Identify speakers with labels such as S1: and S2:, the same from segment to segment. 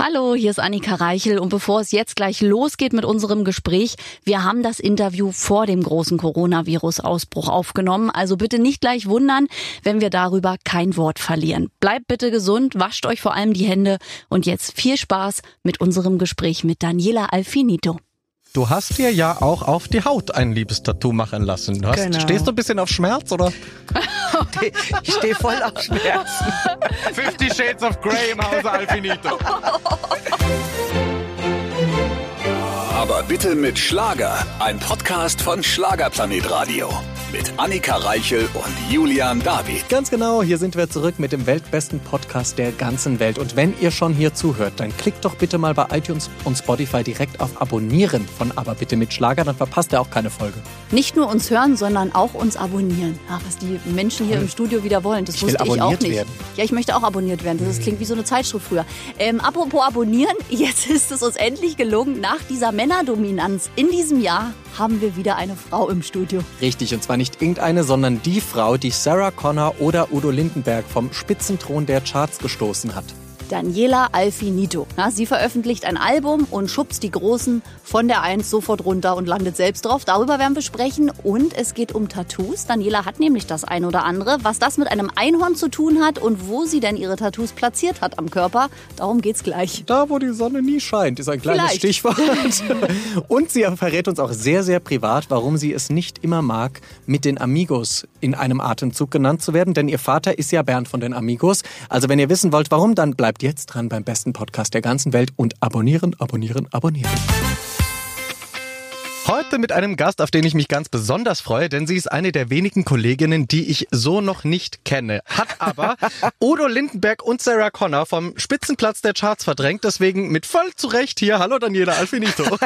S1: Hallo, hier ist Annika Reichel und bevor es jetzt gleich losgeht mit unserem Gespräch, wir haben das Interview vor dem großen Coronavirus-Ausbruch aufgenommen, also bitte nicht gleich wundern, wenn wir darüber kein Wort verlieren. Bleibt bitte gesund, wascht euch vor allem die Hände und jetzt viel Spaß mit unserem Gespräch mit Daniela Alfinito.
S2: Du hast dir ja auch auf die Haut ein Liebestattoo machen lassen. Du hast,
S3: Genau.
S2: Stehst du ein bisschen auf Schmerz oder?
S3: Ich stehe voll auf Schmerzen.
S2: 50 Shades of Grey im Hause Alfinito.
S4: Aber bitte mit Schlager. Ein Podcast von Schlagerplanet Radio. Mit Annika Reichel und Julian David.
S2: Ganz genau, hier sind wir zurück mit dem weltbesten Podcast der ganzen Welt. Und wenn ihr schon hier zuhört, dann klickt doch bitte mal bei iTunes und Spotify direkt auf Abonnieren von Aber bitte mit Schlager, dann verpasst ihr auch keine Folge.
S1: Nicht nur uns hören, sondern auch uns abonnieren. Ach, was die Menschen hier im Studio wieder wollen, das
S2: Ich will
S1: wusste ich auch
S2: abonniert
S1: nicht.
S2: werden.
S1: Ja, ich möchte auch abonniert werden. Das klingt wie so eine Zeitschrift früher. Ähm, apropos abonnieren, jetzt ist es uns endlich gelungen. Nach dieser Männerdominanz in diesem Jahr haben wir wieder eine Frau im Studio.
S2: Richtig, und zwar nicht irgendeine, sondern die Frau, die Sarah Connor oder Udo Lindenberg vom Spitzenthron der Charts gestoßen hat.
S1: Daniela Alfinito. Ja, sie veröffentlicht ein Album und schubst die Großen von der Eins sofort runter und landet selbst drauf. Darüber werden wir sprechen. Und es geht um Tattoos. Daniela hat nämlich das ein oder andere. Was das mit einem Einhorn zu tun hat und wo sie denn ihre Tattoos platziert hat am Körper, darum geht's gleich.
S2: Da, wo die Sonne nie scheint, ist ein kleines
S1: Vielleicht.
S2: Stichwort. Und sie verrät uns auch sehr, sehr privat, warum sie es nicht immer mag, mit den Amigos in einem Atemzug genannt zu werden. Denn ihr Vater ist ja Bernd von den Amigos. Also wenn ihr wissen wollt, warum, dann bleibt jetzt dran beim besten Podcast der ganzen Welt und abonnieren, abonnieren, abonnieren. Heute mit einem Gast, auf den ich mich ganz besonders freue, denn sie ist eine der wenigen Kolleginnen, die ich so noch nicht kenne. Hat aber Udo Lindenberg und Sarah Connor vom Spitzenplatz der Charts verdrängt. Deswegen mit voll zurecht hier. Hallo Daniela Alfinito.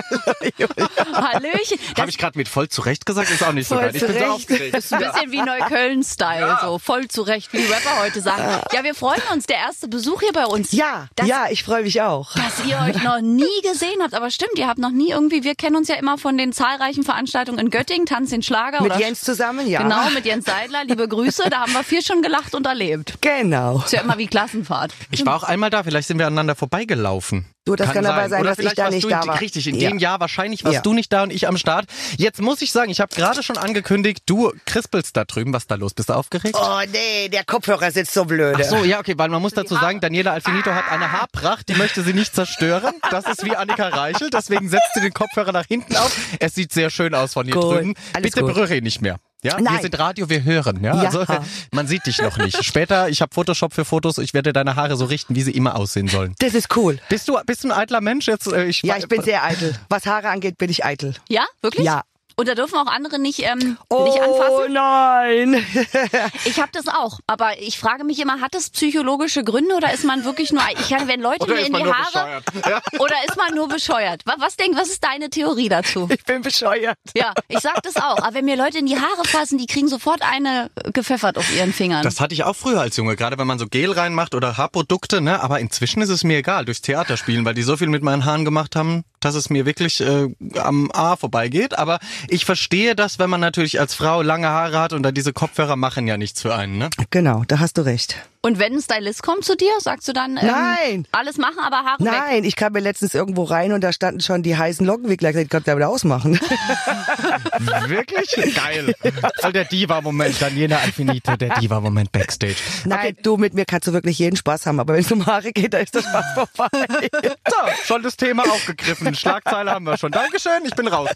S1: Hallöchen. Das
S2: Habe ich gerade mit voll zurecht gesagt? Ist auch nicht so geil. Ich bin so
S3: zurecht.
S2: aufgeregt.
S1: ist ein bisschen wie Neukölln-Style, so voll zurecht, wie die Rapper heute sagen. Ja, wir freuen uns. Der erste Besuch hier bei uns.
S3: Ja,
S1: Das-
S3: ja, ich freue mich auch.
S1: dass ihr euch noch nie gesehen habt. Aber stimmt, ihr habt noch nie irgendwie, wir kennen uns ja immer von den zahlreichen Veranstaltungen in Göttingen, Tanz den Schlager.
S3: Mit
S1: oder
S3: Jens zusammen, ja.
S1: Genau, mit Jens Seidler. Liebe Grüße, da haben wir viel schon gelacht und erlebt.
S3: Genau.
S1: Ist ja immer wie Klassenfahrt.
S2: Ich war auch einmal da, vielleicht sind wir aneinander vorbeigelaufen.
S3: Du, das kann aber sein,
S2: Oder
S3: dass ich
S2: vielleicht
S3: da
S2: warst
S3: nicht
S2: du,
S3: da war.
S2: Richtig, in
S3: Ja.
S2: dem Jahr wahrscheinlich warst
S3: Ja.
S2: du nicht da und ich am Start. Jetzt muss ich sagen, ich habe gerade schon angekündigt, du krispelst da drüben. Was ist da los? Bist du aufgeregt?
S3: Oh nee, der Kopfhörer sitzt so blöde.
S2: Ach so, ja, okay, weil man muss dazu sagen, Daniela Alfinito hat eine Haarpracht, die möchte sie nicht zerstören. Das ist wie Annika Reichel, deswegen setzt sie den Kopfhörer nach hinten auf. Es sieht sehr schön aus von hier
S3: Gut,
S2: drüben.
S3: alles
S2: Bitte berühre ihn nicht mehr. Ja, wir
S3: Nein.
S2: sind Radio, wir hören. Ja,
S3: Ja.
S2: also man sieht dich noch nicht. Später, ich habe Photoshop für Fotos, ich werde deine Haare so richten, wie sie immer aussehen sollen.
S3: Das ist cool.
S2: Bist du, bist du ein eitler Mensch jetzt? äh, Ich,
S3: Ja, ich bin sehr eitel. Was Haare angeht, bin ich eitel.
S1: Ja, wirklich?
S3: Ja.
S1: Und da dürfen auch andere nicht, ähm,
S3: Oh
S1: nicht anfassen?
S3: nein.
S1: Ich habe das auch. Aber ich frage mich immer, hat das psychologische Gründe oder ist man wirklich nur, ich kann, wenn Leute mir in die Haare,
S2: bescheuert?
S1: oder ist man nur bescheuert? Was, was denk, was ist deine Theorie dazu?
S3: Ich bin bescheuert.
S1: Ja, ich sag das auch. Aber wenn mir Leute in die Haare fassen, die kriegen sofort eine gepfeffert auf ihren Fingern.
S2: Das hatte ich auch früher als Junge, gerade wenn man so Gel reinmacht oder Haarprodukte, ne? Aber inzwischen ist es mir egal, durchs Theater spielen, weil die so viel mit meinen Haaren gemacht haben, dass es mir wirklich äh, am A vorbeigeht. Aber ich verstehe das, wenn man natürlich als Frau lange Haare hat und dann diese Kopfhörer machen ja nichts für einen, ne?
S3: Genau, da hast du recht.
S1: Und wenn ein Stylist kommt zu dir, sagst du dann, ähm,
S3: Nein.
S1: alles machen, aber Haare weg.
S3: Nein, ich kam mir letztens irgendwo rein und da standen schon die heißen Lockenwickler. Ich konnte da wieder ausmachen.
S2: Wirklich? Geil. Voll der Diva-Moment, Daniela Alfinito, der Diva-Moment Backstage.
S3: Nein, du mit mir kannst du wirklich jeden Spaß haben, aber wenn es um Haare geht, da ist der Spaß vorbei.
S2: So, schon das Thema aufgegriffen. Schlagzeile haben wir schon. Dankeschön, ich bin raus.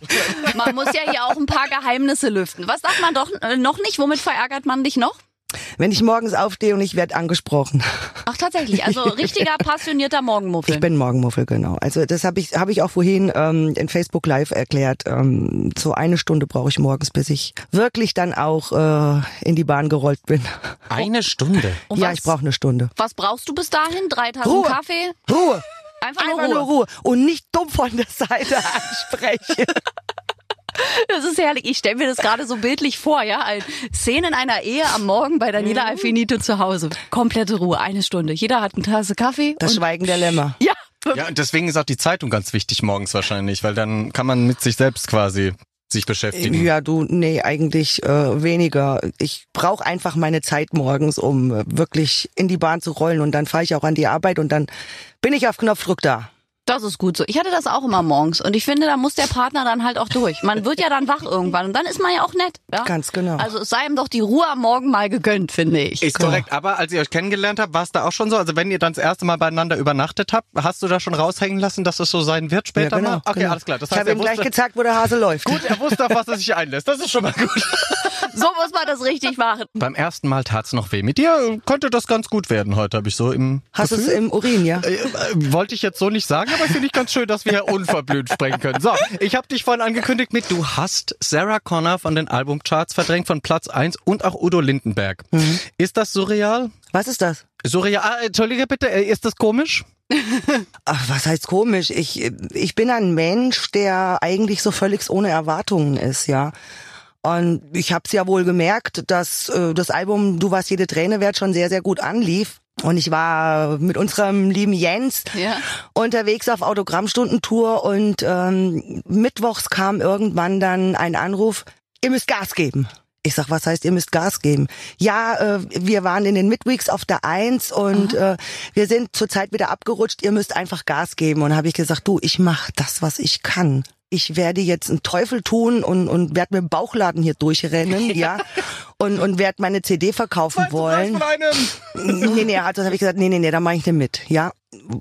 S1: Man muss ja hier auch ein paar Geheimnisse lüften. Was sagt man doch äh, noch nicht? Womit verärgert man dich noch?
S3: Wenn ich morgens aufstehe und ich werde angesprochen.
S1: Ach tatsächlich, also richtiger passionierter Morgenmuffel.
S3: Ich bin Morgenmuffel, genau. Also das habe ich, hab ich auch vorhin ähm, in Facebook Live erklärt. Ähm, so eine Stunde brauche ich morgens, bis ich wirklich dann auch äh, in die Bahn gerollt bin.
S2: Eine Stunde.
S1: Und
S3: ja,
S1: was,
S3: ich brauche eine Stunde.
S1: Was brauchst du bis dahin? Drei Tassen
S3: Ruhe.
S1: Kaffee?
S3: Ruhe!
S1: Einfach nur
S3: Einfach
S1: Ruhe.
S3: nur Ruhe. Und nicht dumm von der Seite ansprechen.
S1: Das ist herrlich. Ich stelle mir das gerade so bildlich vor, ja. Ein Szenen einer Ehe am Morgen bei Daniela
S3: Mhm.
S1: Alfinito zu Hause. Komplette Ruhe, eine Stunde. Jeder hat eine Tasse Kaffee.
S3: Das
S1: und
S3: Schweigen der Lämmer.
S1: ja,
S2: Ja, und deswegen ist auch die Zeitung ganz wichtig morgens wahrscheinlich, weil dann kann man mit sich selbst quasi sich beschäftigen?
S3: Ja, du, nee, eigentlich äh, weniger. Ich brauche einfach meine Zeit morgens, um äh, wirklich in die Bahn zu rollen und dann fahre ich auch an die Arbeit und dann bin ich auf Knopfdruck da.
S1: Das ist gut so. Ich hatte das auch immer morgens und ich finde, da muss der Partner dann halt auch durch. Man wird ja dann wach irgendwann und dann ist man ja auch nett. Ja?
S3: Ganz genau.
S1: Also es sei ihm doch die Ruhe am Morgen mal gegönnt, finde ich.
S2: Ist korrekt, aber als ihr euch kennengelernt habt, war es da auch schon so? Also wenn ihr dann das erste Mal beieinander übernachtet habt, hast du da schon raushängen lassen, dass es so sein wird später
S3: ja, genau,
S2: mal? Okay,
S3: genau.
S2: alles klar. Das
S3: ich habe ihm gleich gezeigt, wo der Hase läuft.
S2: Gut, er wusste, auf was er sich einlässt. Das ist schon mal gut.
S1: So muss man das richtig machen.
S2: Beim ersten Mal tat's noch weh. Mit dir könnte das ganz gut werden heute, habe ich so im
S3: Hast du es im Urin, ja?
S2: Äh, äh, wollte ich jetzt so nicht sagen, aber finde ich ganz schön, dass wir hier unverblümt sprechen können. So, ich habe dich vorhin angekündigt mit, du hast Sarah Connor von den Albumcharts verdrängt von Platz 1 und auch Udo Lindenberg. Ist das surreal?
S3: Was ist das?
S2: Surreal, ah, entschuldige bitte, äh, ist das komisch?
S3: Ach, was heißt komisch? Ich, ich bin ein Mensch, der eigentlich so völlig ohne Erwartungen ist, ja. Und ich habe es ja wohl gemerkt, dass äh, das Album Du warst jede Träne wert schon sehr, sehr gut anlief. Und ich war mit unserem lieben Jens
S1: Ja.
S3: unterwegs auf Autogrammstundentour und ähm, mittwochs kam irgendwann dann ein Anruf, ihr müsst Gas geben. Ich sag, was heißt, ihr müsst Gas geben? Ja, äh, wir waren in den Midweeks auf der Eins und äh, wir sind zurzeit wieder abgerutscht, ihr müsst einfach Gas geben. Und habe ich gesagt, du, ich mach das, was ich kann. Ich werde jetzt einen Teufel tun und, und werde mit dem Bauchladen hier durchrennen, ja, und, und werde meine CD verkaufen wollen. Nee, nee, also habe ich gesagt, nee, nee, nee, da mache ich nicht mit, ja.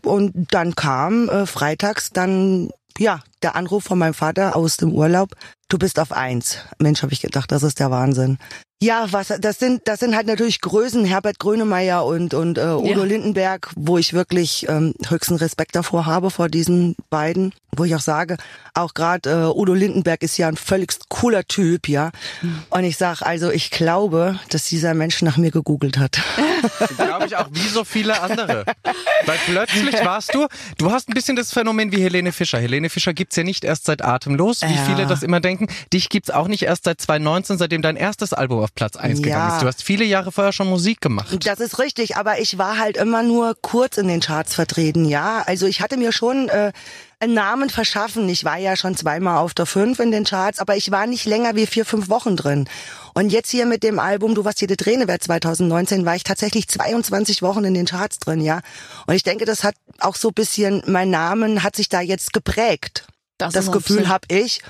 S3: Und dann kam äh, freitags dann ja der Anruf von meinem Vater aus dem Urlaub. Du bist auf eins. Mensch, habe ich gedacht, das ist der Wahnsinn. Ja, was das sind, das sind halt natürlich Größen, Herbert Grönemeyer und und äh, Udo
S1: Ja.
S3: Lindenberg, wo ich wirklich ähm, höchsten Respekt davor habe vor diesen beiden, wo ich auch sage, auch gerade äh, Udo Lindenberg ist ja ein völlig cooler Typ, ja. Und ich sag also, ich glaube, dass dieser Mensch nach mir gegoogelt hat.
S2: Glaube ich auch, wie so viele andere. Weil plötzlich warst du, du hast ein bisschen das Phänomen wie Helene Fischer. Helene Fischer gibt's ja nicht erst seit Atemlos, wie
S3: Ja.
S2: viele das immer denken. Dich gibt's auch nicht erst seit 2019, seitdem dein erstes Album auf Platz 1
S3: Ja.
S2: gegangen ist. Du hast viele Jahre vorher schon Musik gemacht.
S3: Das ist richtig, aber ich war halt immer nur kurz in den Charts vertreten, ja. Also ich hatte mir schon äh, einen Namen verschaffen. Ich war ja schon zweimal auf der 5 in den Charts, aber ich war nicht länger wie vier, fünf Wochen drin. Und jetzt hier mit dem Album Du warst jede Träne wert 2019 war ich tatsächlich 22 Wochen in den Charts drin, ja. Und ich denke, das hat auch so ein bisschen, mein Namen hat sich da jetzt geprägt.
S1: Das
S3: Das, Gefühl
S1: absurd.
S3: hab ich.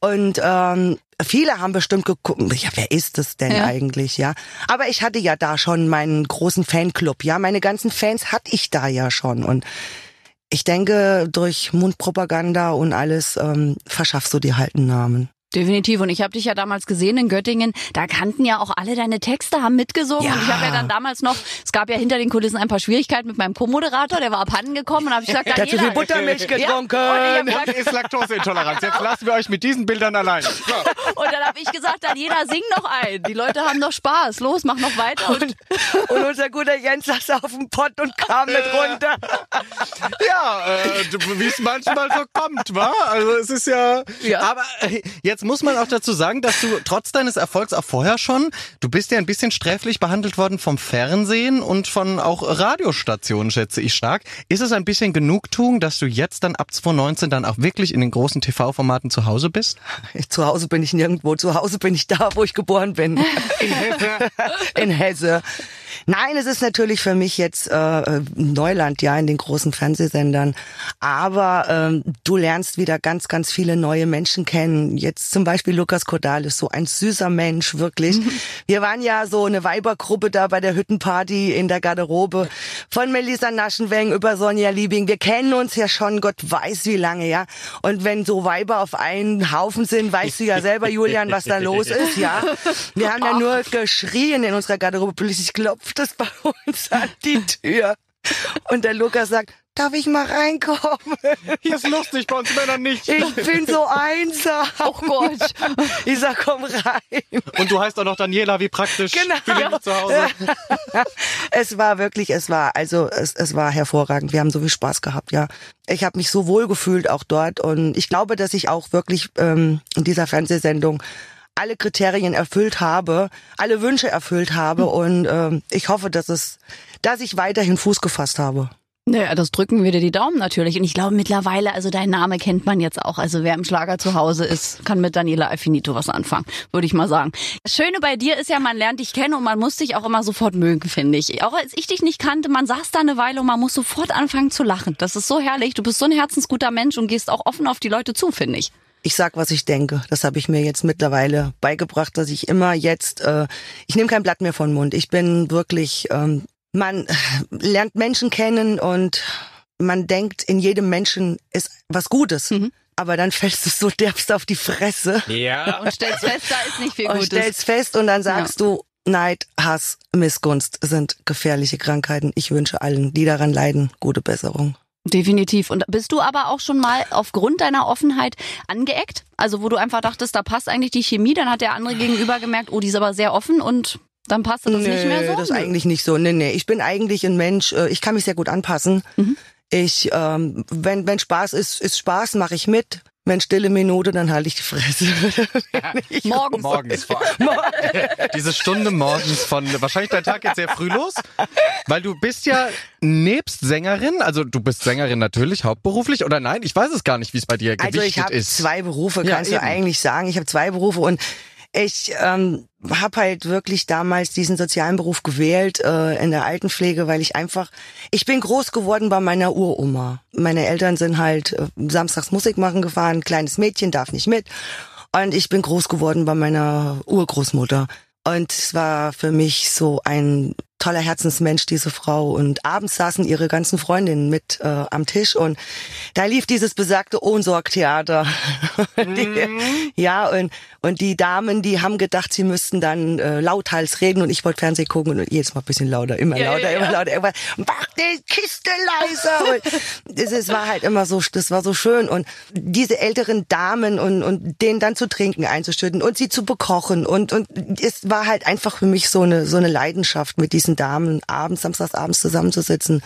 S3: Und ähm, viele haben bestimmt geguckt, ja, wer ist das denn
S1: Ja.
S3: eigentlich, ja? Aber ich hatte ja da schon meinen großen Fanclub, ja, meine ganzen Fans hatte ich da ja schon und ich denke, durch Mundpropaganda und alles ähm, verschaffst du dir halt einen Namen.
S1: Definitiv. Und ich habe dich ja damals gesehen in Göttingen. Da kannten ja auch alle deine Texte, haben mitgesungen.
S3: Ja.
S1: Und ich habe ja dann damals noch, es gab ja hinter den Kulissen ein paar Schwierigkeiten mit meinem Co-Moderator, der war abhanden gekommen und habe ich gesagt,
S3: hat zu
S1: Daniela,
S3: viel Buttermilch
S1: Ja,
S3: getrunken.
S1: und ich hab gesagt,
S2: ist Laktoseintoleranz. Jetzt lassen wir euch mit diesen Bildern allein. So.
S1: Und dann habe ich gesagt, Daniela, sing noch ein. Die Leute haben doch Spaß. Los, mach noch weiter. Und
S3: Und unser guter Jens saß auf dem Pott und kam mit runter.
S2: Ja, äh, wie es manchmal so kommt, wa? Also es ist ja.
S1: Ja.
S2: Aber äh, jetzt muss man auch dazu sagen, dass du trotz deines Erfolgs auch vorher schon, du bist ja ein bisschen sträflich behandelt worden vom Fernsehen und von auch Radiostationen, schätze ich stark. Ist es ein bisschen Genugtuung, dass du jetzt dann ab 2019 dann auch wirklich in den großen TV-Formaten zu Hause bist?
S3: Zu Hause bin ich nirgendwo, zu Hause bin ich da, wo ich geboren bin.
S2: In Hesse.
S3: in Hesse. Nein, es ist natürlich für mich jetzt äh, Neuland, ja, in den großen Fernsehsendern. Aber ähm, du lernst wieder ganz, ganz viele neue Menschen kennen. Jetzt zum Beispiel Lukas Cordalis, so ein süßer Mensch, wirklich. Wir waren ja so eine Weibergruppe da bei der Hüttenparty in der Garderobe von Melissa Naschenweng über Sonja Liebing. Wir kennen uns ja schon, Gott weiß wie lange, ja. Und wenn so Weiber auf einen Haufen sind, weißt du ja selber, Julian, was da los ist, ja. Wir haben ja nur geschrien in unserer Garderobe. Plötzlich klopft es bei uns an die Tür. Und der Lukas sagt, darf ich mal reinkommen?
S2: Hier ist lustig, bei uns Männern nicht.
S3: Ich bin so einsam.
S1: oh Gott.
S3: Ich sag, komm rein.
S2: Und du heißt auch noch Daniela, wie praktisch.
S3: Genau.
S2: Zu Hause.
S3: Es war wirklich, es war, also es, es war hervorragend. Wir haben so viel Spaß gehabt, ja. Ich habe mich so wohl gefühlt auch dort und ich glaube, dass ich auch wirklich ähm, in dieser Fernsehsendung alle Kriterien erfüllt habe, alle Wünsche erfüllt habe und ähm, ich hoffe, dass es, dass ich weiterhin Fuß gefasst habe.
S1: Naja, das drücken wir dir die Daumen natürlich. Und ich glaube mittlerweile, also dein Name kennt man jetzt auch. Also wer im Schlager zu Hause ist, kann mit Daniela Alfinito was anfangen, würde ich mal sagen. Das Schöne bei dir ist ja, man lernt dich kennen und man muss dich auch immer sofort mögen, finde ich. Auch als ich dich nicht kannte, man saß da eine Weile und man muss sofort anfangen zu lachen. Das ist so herrlich. Du bist so ein herzensguter Mensch und gehst auch offen auf die Leute zu, finde ich.
S3: Ich sag, was ich denke. Das habe ich mir jetzt mittlerweile beigebracht, dass ich immer jetzt, äh, ich nehme kein Blatt mehr von Mund. Ich bin wirklich ähm, man lernt Menschen kennen und man denkt, in jedem Menschen ist was Gutes. Mhm. Aber dann fällst du so derbst auf die Fresse.
S1: Ja. Und stellst fest, da ist nicht viel
S3: Gutes. Und stellst fest und dann sagst ja. du, Neid, Hass, Missgunst sind gefährliche Krankheiten. Ich wünsche allen, die daran leiden, gute Besserung.
S1: Definitiv. Und bist du aber auch schon mal aufgrund deiner Offenheit angeeckt? Also wo du einfach dachtest, da passt eigentlich die Chemie, dann hat der andere gegenüber gemerkt, oh, die ist aber sehr offen und dann passt das
S3: nee,
S1: nicht mehr so?
S3: das ist eigentlich nicht so. Nee, nee. Ich bin eigentlich ein Mensch, äh, ich kann mich sehr gut anpassen. Mhm. Ich, ähm, wenn, wenn Spaß ist, ist Spaß, mache ich mit. Wenn stille Minute, dann halte ich die Fresse.
S1: ich morgens.
S2: Morgens vor Diese Stunde morgens von, wahrscheinlich dein Tag jetzt sehr früh los, weil du bist ja nebst Sängerin, also du bist Sängerin natürlich, hauptberuflich, oder nein, ich weiß es gar nicht, wie es bei dir gewichtet
S3: also ich hab
S2: ist.
S3: zwei Berufe, kannst ja, du eigentlich sagen. Ich habe zwei Berufe und ich ähm, habe halt wirklich damals diesen sozialen Beruf gewählt äh, in der Altenpflege, weil ich einfach, ich bin groß geworden bei meiner Uroma. Meine Eltern sind halt äh, samstags Musik machen gefahren, kleines Mädchen darf nicht mit. Und ich bin groß geworden bei meiner Urgroßmutter. Und es war für mich so ein toller Herzensmensch, diese Frau. Und abends saßen ihre ganzen Freundinnen mit äh, am Tisch und da lief dieses besagte Ohnsorgtheater. Mhm. ja, und, und die Damen, die haben gedacht, sie müssten dann äh, lauthals reden und ich wollte Fernsehen gucken und jedes Mal ein bisschen lauter, immer ja, lauter, ja, immer ja. lauter, immer, mach die Kiste leiser. und es, es war halt immer so, das war so schön. Und diese älteren Damen und, und denen dann zu trinken einzuschütten und sie zu bekochen und, und es war halt einfach für mich so eine, so eine Leidenschaft mit diesen diesen Damen abends, samstagsabends zusammenzusitzen.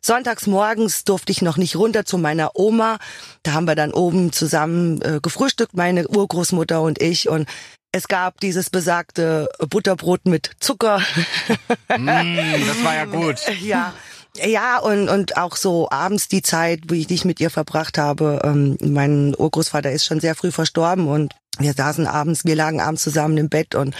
S3: Sonntags morgens durfte ich noch nicht runter zu meiner Oma. Da haben wir dann oben zusammen äh, gefrühstückt, meine Urgroßmutter und ich. Und es gab dieses besagte Butterbrot mit Zucker.
S2: Mm, das war ja gut.
S3: Ja. Ja, und, und auch so abends die Zeit, wo ich dich mit ihr verbracht habe. Ähm, mein Urgroßvater ist schon sehr früh verstorben und wir saßen abends, wir lagen abends zusammen im Bett und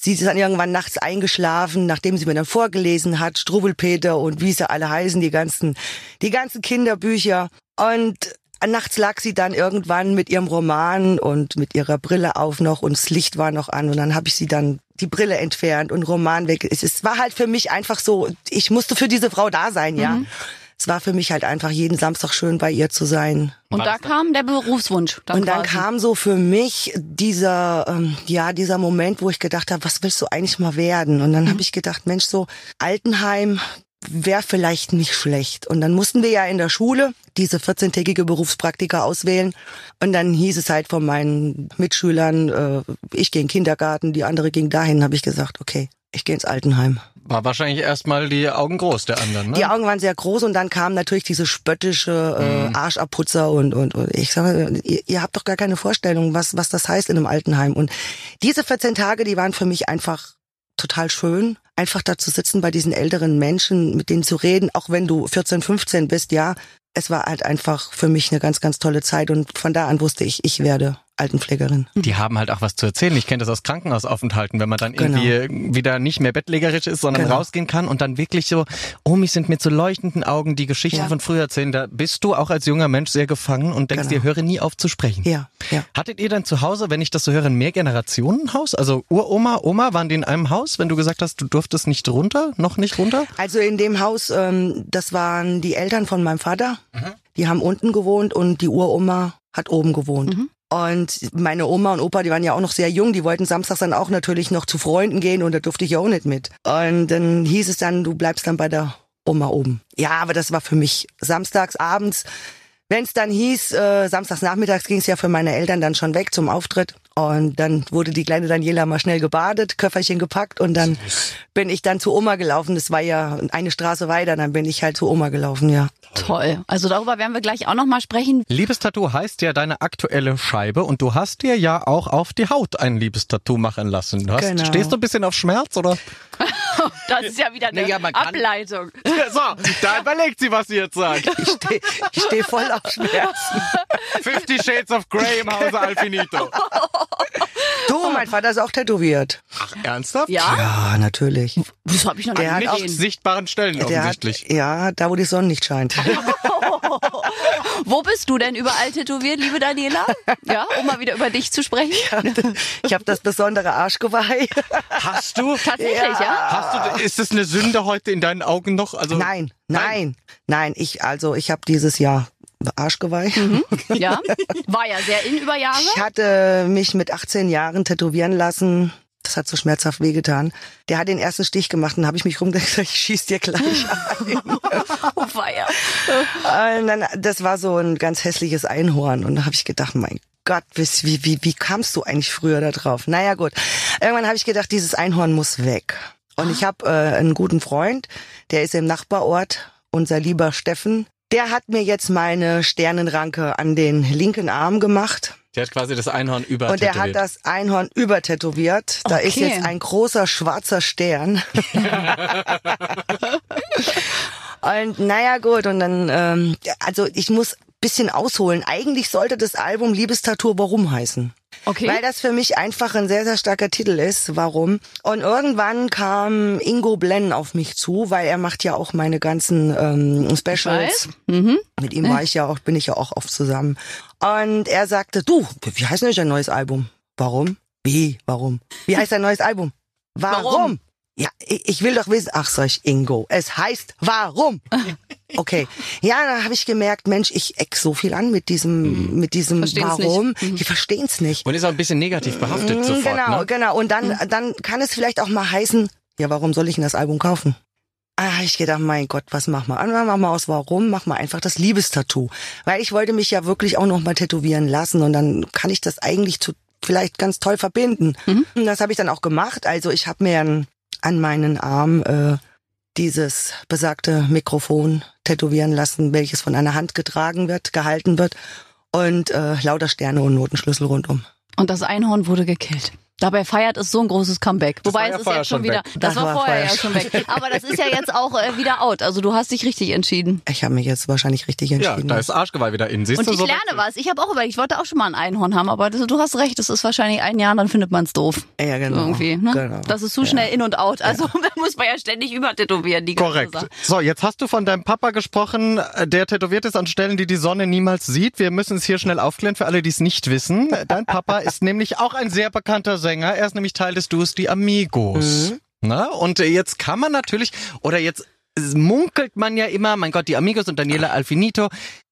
S3: Sie ist dann irgendwann nachts eingeschlafen, nachdem sie mir dann vorgelesen hat, Strubbelpeter und wie sie alle heißen, die ganzen, die ganzen Kinderbücher. Und nachts lag sie dann irgendwann mit ihrem Roman und mit ihrer Brille auf noch und das Licht war noch an und dann habe ich sie dann die Brille entfernt und Roman weg. Es, war halt für mich einfach so, ich musste für diese Frau da sein, ja. Mhm es war für mich halt einfach jeden Samstag schön bei ihr zu sein.
S1: Und da kam der Berufswunsch.
S3: Dann und dann quasi. kam so für mich dieser, ähm, ja, dieser Moment, wo ich gedacht habe, was willst du eigentlich mal werden? Und dann mhm. habe ich gedacht, Mensch, so Altenheim, wäre vielleicht nicht schlecht. Und dann mussten wir ja in der Schule diese 14-tägige Berufspraktika auswählen. Und dann hieß es halt von meinen Mitschülern, äh, ich gehe in den Kindergarten, die andere ging dahin, habe ich gesagt, okay, ich gehe ins Altenheim.
S2: War wahrscheinlich erstmal die Augen groß der anderen, ne?
S3: Die Augen waren sehr groß und dann kam natürlich diese spöttische äh, mhm. Arschabputzer und, und, und ich sage, ihr, ihr habt doch gar keine Vorstellung, was, was das heißt in einem Altenheim. Und diese 14 Tage, die waren für mich einfach total schön, einfach da zu sitzen bei diesen älteren Menschen, mit denen zu reden, auch wenn du 14, 15 bist, ja. Es war halt einfach für mich eine ganz, ganz tolle Zeit und von da an wusste ich, ich werde Altenpflegerin.
S2: Die haben halt auch was zu erzählen. Ich kenne das aus Krankenhausaufenthalten, wenn man dann genau. irgendwie wieder nicht mehr bettlägerisch ist, sondern genau. rausgehen kann und dann wirklich so, oh, mich sind mit so leuchtenden Augen die Geschichten ja. von früher erzählen. Da bist du auch als junger Mensch sehr gefangen und denkst genau. dir, höre nie auf zu sprechen.
S3: Ja, ja.
S2: Hattet ihr dann zu Hause, wenn ich das so höre, ein Mehrgenerationenhaus? Also Uroma, Oma, waren die in einem Haus, wenn du gesagt hast, du durftest nicht runter, noch nicht runter?
S3: Also in dem Haus, ähm, das waren die Eltern von meinem Vater. Mhm. Die haben unten gewohnt und die Uroma hat oben gewohnt. Mhm. Und meine Oma und Opa, die waren ja auch noch sehr jung, die wollten samstags dann auch natürlich noch zu Freunden gehen und da durfte ich ja auch nicht mit. Und dann hieß es dann, du bleibst dann bei der Oma oben. Ja, aber das war für mich samstags abends. Wenn es dann hieß, äh, samstags nachmittags ging es ja für meine Eltern dann schon weg zum Auftritt. Und dann wurde die kleine Daniela mal schnell gebadet, Köfferchen gepackt und dann bin ich dann zu Oma gelaufen. Das war ja eine Straße weiter, dann bin ich halt zu Oma gelaufen, ja.
S1: Toll. Also darüber werden wir gleich auch noch mal sprechen.
S2: Liebestattoo heißt ja deine aktuelle Scheibe und du hast dir ja auch auf die Haut ein Liebestattoo machen lassen. Du hast, genau. Stehst du ein bisschen auf Schmerz oder?
S1: Das ist ja wieder eine
S2: Naja, man kann-
S1: Ableitung.
S2: So, da überlegt sie, was sie jetzt sagt.
S3: Ich stehe steh voll auf Schmerzen.
S2: Fifty Shades of Grey im Hause Alfinito.
S3: Du, mein Vater ist auch tätowiert.
S2: Ach, ernsthaft?
S1: Ja?
S3: Ja, natürlich.
S1: Das habe ich noch
S3: Der
S1: nicht
S3: hat auch-
S2: Nicht
S1: gesehen.
S2: sichtbaren Stellen
S3: Der hat,
S2: offensichtlich.
S3: ja, da wo die Sonne nicht scheint.
S1: Wo bist du denn überall tätowiert, liebe Daniela? Ja, um mal wieder über dich zu sprechen.
S3: Ich habe das besondere Arschgeweih.
S2: Hast du?
S1: Tatsächlich, ja?
S2: Hast du? Ist das eine Sünde heute in deinen Augen noch? Also
S3: Nein, nein, nein. Ich also ich habe dieses Jahr Arschgeweih.
S1: Ja? War ja sehr in über Jahre.
S3: Ich hatte mich mit 18 Jahren tätowieren lassen. Das hat so schmerzhaft wehgetan. Der hat den ersten Stich gemacht und habe ich mich rumgedreht, ich schieß dir gleich ein.
S1: Oh,
S3: dann, das war so ein ganz hässliches Einhorn. Und da habe ich gedacht, mein Gott, wie, wie, wie, wie kamst du eigentlich früher da drauf? Naja gut, irgendwann habe ich gedacht, dieses Einhorn muss weg. Und ich habe äh, einen guten Freund, der ist im Nachbarort, unser lieber Steffen. Der hat mir jetzt meine Sternenranke an den linken Arm gemacht.
S2: Der hat quasi das Einhorn über
S3: Und der hat das Einhorn übertätowiert. Da ist
S1: Okay.
S3: jetzt ein großer schwarzer Stern. und naja gut, und dann, ähm, also ich muss bisschen ausholen. Eigentlich sollte das Album Liebestattoo Warum heißen.
S1: Okay.
S3: Weil das für mich einfach ein sehr, sehr starker Titel ist. Warum? Und irgendwann kam Ingo Blenn auf mich zu, weil er macht ja auch meine ganzen ähm, Specials.
S1: Mhm.
S3: Mit ihm war ich ja auch, bin ich ja auch oft zusammen. Und er sagte, du, wie heißt denn dein neues Album? Warum? Wie? Warum? Wie heißt dein neues Album? Warum?
S1: Warum?
S3: Ja, ich, ich will doch wissen. Ach, sag ich, Ingo. Es heißt Warum? Okay. Ja, da habe ich gemerkt, Mensch, ich eck so viel an mit diesem, mit diesem
S1: Verstehen's
S3: Warum.
S1: nicht. Mhm.
S3: Die verstehen's nicht.
S2: Und ist auch ein bisschen negativ behaftet
S3: Mm,
S2: sofort.
S3: genau,
S2: ne?
S3: genau. Und dann,
S1: Mhm.
S3: dann kann es vielleicht auch mal heißen, ja, warum soll ich denn das Album kaufen? Ah, ich gedacht, mein Gott, was mach mal an? Mach mal aus Warum? Mach mal einfach das Liebestattoo. Weil ich wollte mich ja wirklich auch noch mal tätowieren lassen und dann kann ich das eigentlich zu, vielleicht ganz toll verbinden.
S1: Mhm.
S3: Und das habe ich dann auch gemacht. Also ich habe mir an, an meinen Arm äh, dieses besagte Mikrofon tätowieren lassen, welches von einer Hand getragen wird, gehalten wird und äh, lauter Sterne und Notenschlüssel rundum.
S1: Und das Einhorn wurde gekillt. Dabei feiert es so ein großes Comeback.
S2: Das war
S1: Wobei
S2: ja
S1: es ist
S2: vorher
S1: jetzt schon wieder.
S2: weg.
S1: Das,
S3: Das
S1: war
S3: war
S1: vorher ja schon weg. Aber das ist ja jetzt auch äh, wieder out. Also du hast dich richtig entschieden.
S3: Ich habe mich jetzt wahrscheinlich richtig
S2: Ja,
S3: entschieden.
S2: da ist Arschgeweih wieder in. Siehst
S1: Und
S2: du
S1: ich
S2: so
S1: lerne was. Ich habe auch überlegt, ich wollte auch schon mal ein Einhorn haben, aber das, du hast recht, das ist wahrscheinlich ein Jahr, dann findet man es doof.
S3: ja, genau.
S1: Irgendwie. Ne?
S3: genau.
S1: Das ist zu schnell in und out. Also da muss man ja ständig übertätowieren, die ganze
S2: Korrekt.
S1: Sache.
S2: So, jetzt hast du von deinem Papa gesprochen, äh, der tätowiert ist an Stellen, die die Sonne niemals sieht. Wir müssen es hier schnell aufklären für alle, die es nicht wissen. Dein Papa ist nämlich auch ein sehr bekannter Sänger. Er ist nämlich Teil des Duos Die Amigos. Na? Und äh, jetzt kann man natürlich, oder jetzt munkelt man ja immer, mein Gott, die Amigos und Daniela Alfinito.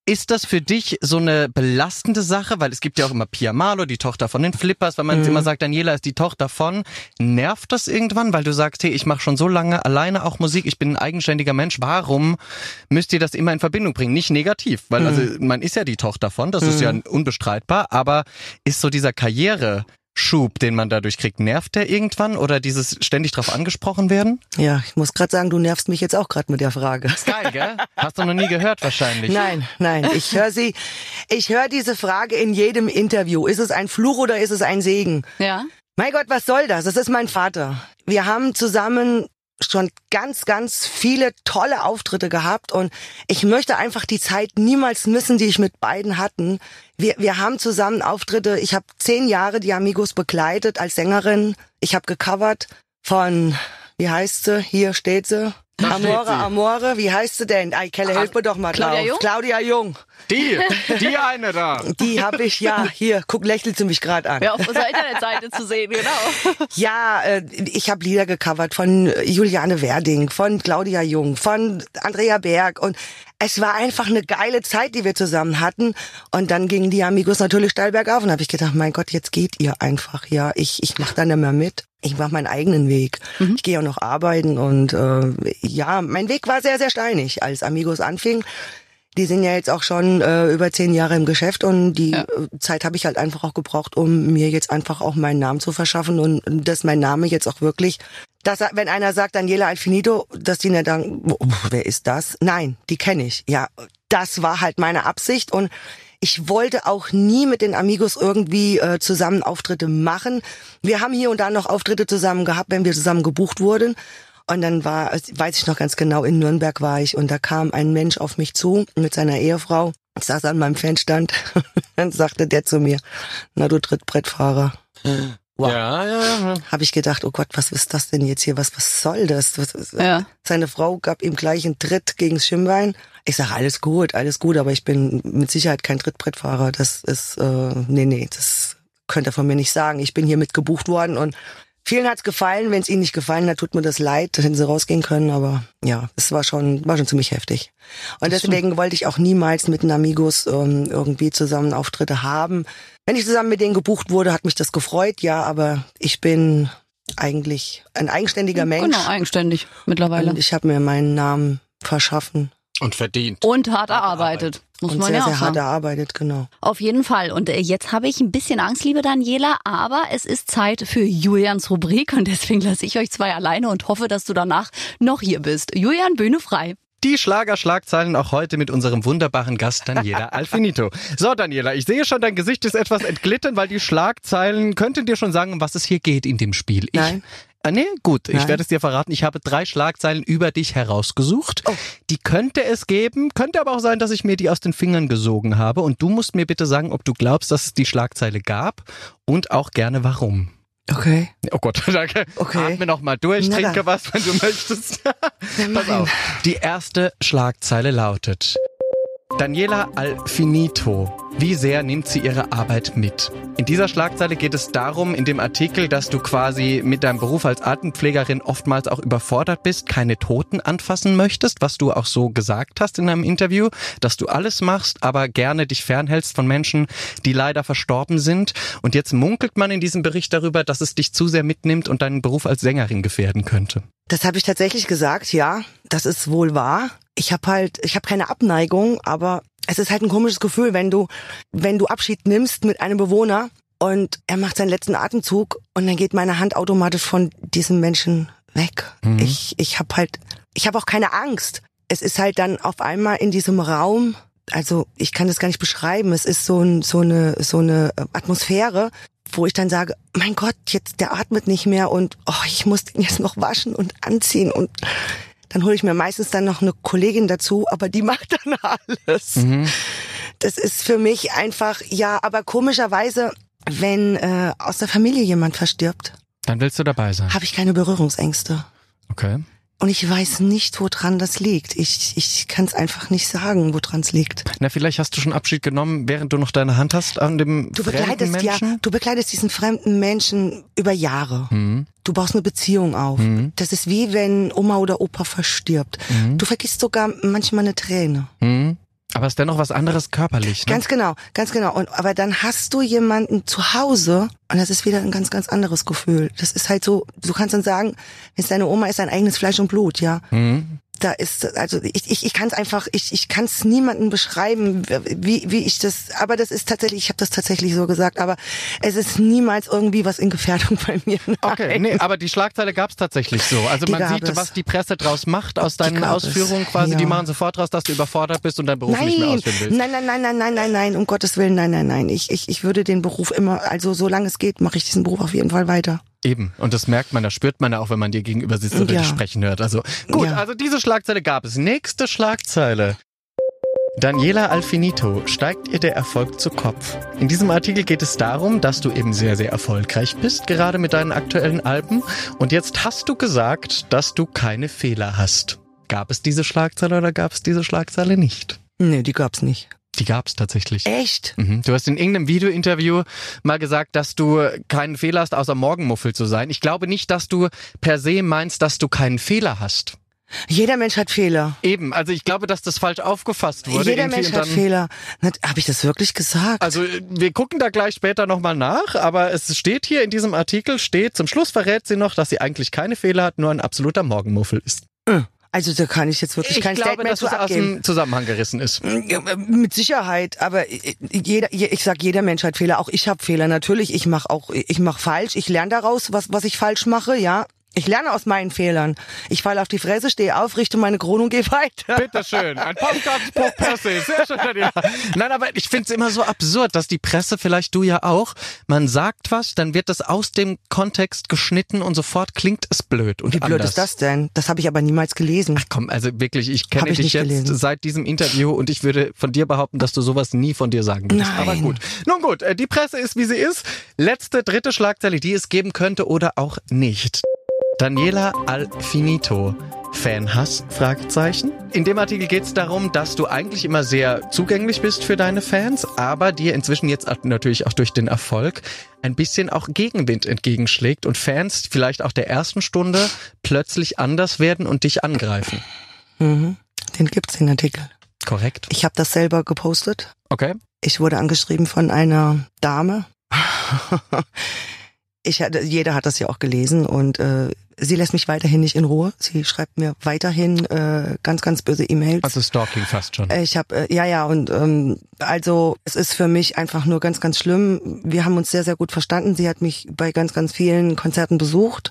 S2: Ist das für dich so eine belastende Sache? Weil es gibt ja auch immer Pia Malo, die Tochter von den Flippers. Wenn man jetzt immer sagt, Daniela ist die Tochter von, nervt das irgendwann? Weil du sagst, hey, ich mache schon so lange alleine auch Musik, ich bin ein eigenständiger Mensch. Warum müsst ihr das immer in Verbindung bringen? Nicht negativ, weil also man ist ja die Tochter von, das ist ja unbestreitbar. Aber ist so dieser Karriere Schub, den man dadurch kriegt, nervt der irgendwann oder dieses ständig drauf angesprochen werden?
S3: Ja, ich muss gerade sagen, du nervst mich jetzt auch gerade mit der Frage.
S2: Ist geil, gell? Hast du noch nie gehört wahrscheinlich.
S3: Nein, nein, ich höre sie, ich höre diese Frage in jedem Interview. Ist es ein Fluch oder ist es ein Segen?
S1: Ja.
S3: Mein Gott, was soll das? Das ist mein Vater. Wir haben zusammen schon ganz, ganz viele tolle Auftritte gehabt und ich möchte einfach die Zeit niemals missen, die ich mit beiden hatten. Wir, wir haben zusammen Auftritte, ich habe zehn Jahre die Amigos begleitet als Sängerin. Ich habe gecovert von, wie heißt sie? Hier steht sie.
S2: Da
S3: Amore. Amore, wie heißt sie denn? Ei, Kelle, hilf mir doch mal
S1: Claudia
S3: drauf.
S1: Jung?
S3: Claudia Jung.
S2: Die, die eine da.
S3: Die habe ich, ja, hier, guck, lächelt sie mich gerade an.
S1: Ja, auf unserer Internetseite zu sehen, genau.
S3: Ja, äh, ich habe Lieder gecovert von Juliane Werding, von Claudia Jung, von Andrea Berg und es war einfach eine geile Zeit, die wir zusammen hatten. Und dann gingen die Amigos natürlich steil bergauf und habe ich gedacht, mein Gott, jetzt geht ihr einfach. Ja, ich ich mache dann nicht mehr mit. Ich mache meinen eigenen Weg. Ich gehe auch noch arbeiten und äh, ja, mein Weg war sehr sehr steinig, als Amigos anfing. Die sind ja jetzt auch schon äh, über zehn Jahre im Geschäft und die
S1: Ja.
S3: äh, Zeit habe ich halt einfach auch gebraucht, um mir jetzt einfach auch meinen Namen zu verschaffen und dass mein Name jetzt auch wirklich, dass wenn einer sagt Daniela Alfinito, dass die nicht sagen, "Oh, wer ist das? Nein, die kenne ich. Ja, das war halt meine Absicht und ich wollte auch nie mit den Amigos irgendwie äh, zusammen Auftritte machen. Wir haben hier und da noch Auftritte zusammen gehabt, wenn wir zusammen gebucht wurden. Und dann war, weiß ich noch ganz genau, in Nürnberg war ich und da kam ein Mensch auf mich zu mit seiner Ehefrau. Ich saß an meinem Fanstand. dann sagte der zu mir, na du Trittbrettfahrer. Wow.
S2: Ja, ja, ja.
S3: Habe ich gedacht, oh Gott, was ist das denn jetzt hier? Was, was soll das? Was, was,
S1: Ja.
S3: Seine Frau gab ihm gleich einen Tritt gegen das Schienbein. Ich sage, alles gut, alles gut, aber ich bin mit Sicherheit kein Trittbrettfahrer. Das ist, äh, nee, nee, das könnte er von mir nicht sagen. Ich bin hier mit gebucht worden und vielen hat's gefallen. Wenn es ihnen nicht gefallen hat, tut mir das leid, hätten sie rausgehen können, aber ja, es war schon, war schon ziemlich heftig. Und deswegen wollte ich auch niemals mit den Amigos ähm, irgendwie zusammen Auftritte haben. Wenn ich zusammen mit denen gebucht wurde, hat mich das gefreut, ja, aber ich bin eigentlich ein eigenständiger Mensch.
S1: Genau, eigenständig mittlerweile.
S3: Und ich habe mir meinen Namen verschaffen
S2: Und verdient.
S1: Und hart erarbeitet. Muss
S3: und
S1: man
S3: sehr,
S1: ja auch
S3: sehr hart
S1: sagen.
S3: erarbeitet, genau.
S1: Auf jeden Fall. Und äh, jetzt habe ich ein bisschen Angst, liebe Daniela, aber es ist Zeit für Julians Rubrik und deswegen lasse ich euch zwei alleine und hoffe, dass du danach noch hier bist. Julian, Bühne frei.
S2: Die Schlagerschlagzeilen auch heute mit unserem wunderbaren Gast Daniela Alfinito. So, Daniela, ich sehe schon, dein Gesicht ist etwas entglitten, weil die Schlagzeilen könnten dir schon sagen, um was es hier geht in dem Spiel. Ich,
S3: Nein.
S2: Ah, nee, gut, ich
S3: Nein.
S2: werde es dir verraten. Ich habe drei Schlagzeilen über dich herausgesucht.
S3: Oh.
S2: Die könnte es geben, könnte aber auch sein, dass ich mir die aus den Fingern gesogen habe. Und du musst mir bitte sagen, ob du glaubst, dass es die Schlagzeile gab und auch gerne warum.
S3: Okay.
S2: Oh Gott, danke.
S3: Okay.
S2: Atme noch mal durch,
S3: Na
S2: trinke
S3: dann.
S2: was, wenn du möchtest. Pass auf. Die erste Schlagzeile lautet. Daniela Alfinito. Wie sehr nimmt sie ihre Arbeit mit? In dieser Schlagzeile geht es darum, in dem Artikel, dass du quasi mit deinem Beruf als Altenpflegerin oftmals auch überfordert bist, keine Toten anfassen möchtest, was du auch so gesagt hast in einem Interview, dass du alles machst, aber gerne dich fernhältst von Menschen, die leider verstorben sind. Und jetzt munkelt man in diesem Bericht darüber, dass es dich zu sehr mitnimmt und deinen Beruf als Sängerin gefährden könnte.
S3: Das habe ich tatsächlich gesagt, ja. Das ist wohl wahr. Ich habe halt, ich habe keine Abneigung, aber es ist halt ein komisches Gefühl, wenn du, wenn du Abschied nimmst mit einem Bewohner und er macht seinen letzten Atemzug und dann geht meine Hand automatisch von diesem Menschen weg. Ich, ich habe halt, ich habe auch keine Angst. Es ist halt dann auf einmal in diesem Raum, also ich kann das gar nicht beschreiben. Es ist so, ein, so eine, so eine Atmosphäre, wo ich dann sage, mein Gott, jetzt der atmet nicht mehr und oh, ich muss den jetzt noch waschen und anziehen und dann hole ich mir meistens dann noch eine Kollegin dazu, aber die macht dann alles. Das ist für mich einfach, ja, aber komischerweise, wenn äh, aus der Familie jemand verstirbt,
S2: Dann willst du dabei sein.
S3: habe ich keine Berührungsängste.
S2: Okay.
S3: Und ich weiß nicht, woran das liegt. Ich, ich kann es einfach nicht sagen, woran es liegt.
S2: Na, vielleicht hast du schon Abschied genommen, während du noch deine Hand hast an dem
S3: Du
S2: fremden
S3: begleitest ja,
S2: Menschen.
S3: du begleitest diesen fremden Menschen über Jahre.
S2: Mhm.
S3: Du baust eine Beziehung auf. Das ist wie wenn Oma oder Opa verstirbt. Du vergisst sogar manchmal eine Träne.
S2: Aber es ist dennoch was anderes körperlich. Ne?
S3: Ganz genau, ganz genau. Und aber dann hast du jemanden zu Hause und das ist wieder ein ganz, ganz anderes Gefühl. Das ist halt so, du kannst dann sagen, es deine Oma ist, dein eigenes Fleisch und Blut, ja.
S2: Mhm.
S3: Da ist, also ich, ich, ich kann es einfach, ich, ich kann es niemandem beschreiben, wie, wie ich das, aber das ist tatsächlich, ich habe das tatsächlich so gesagt, aber es ist niemals irgendwie was in Gefährdung bei mir. Nein.
S2: Okay, nee, aber die Schlagzeile gab es tatsächlich so. Also
S3: Die
S2: man sieht,
S3: es.
S2: was die Presse draus macht aus deinen
S3: es,
S2: Ausführungen quasi. Die
S3: ja.
S2: machen sofort raus, dass du überfordert bist und deinen Beruf nicht mehr
S3: Nein,
S2: ausführen willst.
S3: nein, nein, nein, nein, nein, nein, nein, um Gottes Willen, nein, nein, nein. Ich, ich, ich würde den Beruf immer, also solange es geht, mache ich diesen Beruf auf jeden Fall weiter.
S2: Eben. Und das merkt man, das spürt man ja auch, wenn man dir gegenüber sitzt oder
S3: Ja.
S2: dich sprechen hört. Also gut,
S3: Ja.
S2: also diese Schlagzeile gab es. Nächste Schlagzeile. Daniela Alfinito, steigt ihr der Erfolg zu Kopf? In diesem Artikel geht es darum, dass du eben sehr, sehr erfolgreich bist, gerade mit deinen aktuellen Alben. Und jetzt hast du gesagt, dass du keine Fehler hast. Gab es diese Schlagzeile oder gab es diese Schlagzeile nicht?
S3: Nee, die gab's nicht.
S2: Die gab es tatsächlich.
S3: Echt?
S2: Mhm. Du hast in irgendeinem Videointerview mal gesagt, dass du keinen Fehler hast, außer Morgenmuffel zu sein. Ich glaube nicht, dass du per se meinst, dass du keinen Fehler hast.
S3: Jeder Mensch hat Fehler.
S2: Eben, also ich glaube, dass das falsch aufgefasst wurde.
S3: Jeder Mensch hat Fehler. Habe ich das wirklich gesagt?
S2: Also äh, wir gucken da gleich später nochmal nach, aber es steht hier in diesem Artikel, steht, zum Schluss verrät sie noch, dass sie eigentlich keine Fehler hat, nur ein absoluter Morgenmuffel ist.
S3: Also da kann ich jetzt wirklich
S2: Ich
S3: kein
S2: glaube,
S3: Statement
S2: dass
S3: zu
S2: aus
S3: abgeben.
S2: dem Zusammenhang gerissen ist.
S3: Ja, Mit Sicherheit, aber jeder, ich sag, jeder Mensch hat Fehler. Auch ich habe Fehler. Natürlich, ich mache auch, ich mache falsch. Ich lerne daraus, was was ich falsch mache. Ja, Ich lerne aus meinen Fehlern. Ich falle auf die Fresse, stehe auf, richte meine Krone und gehe weiter.
S2: Bitteschön, ein Podcast per se. Sehr schön. Ja. Nein, aber ich finde es immer so absurd, dass die Presse, vielleicht du ja auch, man sagt was, dann wird das aus dem Kontext geschnitten und sofort klingt es blöd und
S3: Wie blöd
S2: anders.
S3: ist das denn? Das habe ich aber niemals gelesen.
S2: Ach komm, also wirklich, ich kenne dich
S3: nicht
S2: jetzt
S3: gelesen.
S2: seit diesem Interview und ich würde von dir behaupten, dass du sowas nie von dir sagen würdest.
S3: Nein.
S2: Aber gut. Nun gut, äh, die Presse ist, wie sie ist. Letzte, dritte Schlagzeile, die es geben könnte oder auch nicht. Daniela Alfinito. Fanhass? Fragezeichen. In dem Artikel geht es darum, dass du eigentlich immer sehr zugänglich bist für deine Fans, aber dir inzwischen jetzt auch natürlich auch durch den Erfolg ein bisschen auch Gegenwind entgegenschlägt und Fans vielleicht auch der ersten Stunde plötzlich anders werden und dich angreifen.
S3: Mhm. Den gibt's den Artikel.
S2: Korrekt.
S3: Ich habe das selber gepostet.
S2: Okay.
S3: Ich wurde angeschrieben von einer Dame. Ich hatte, jeder hat das ja auch gelesen und äh, sie lässt mich weiterhin nicht in Ruhe. Sie schreibt mir weiterhin äh, ganz, ganz böse E-Mails.
S2: Also Stalking fast schon.
S3: Ich habe äh, ja ja und ähm, also es ist für mich einfach nur ganz ganz schlimm. Wir haben uns sehr sehr gut verstanden. Sie hat mich bei ganz ganz vielen Konzerten besucht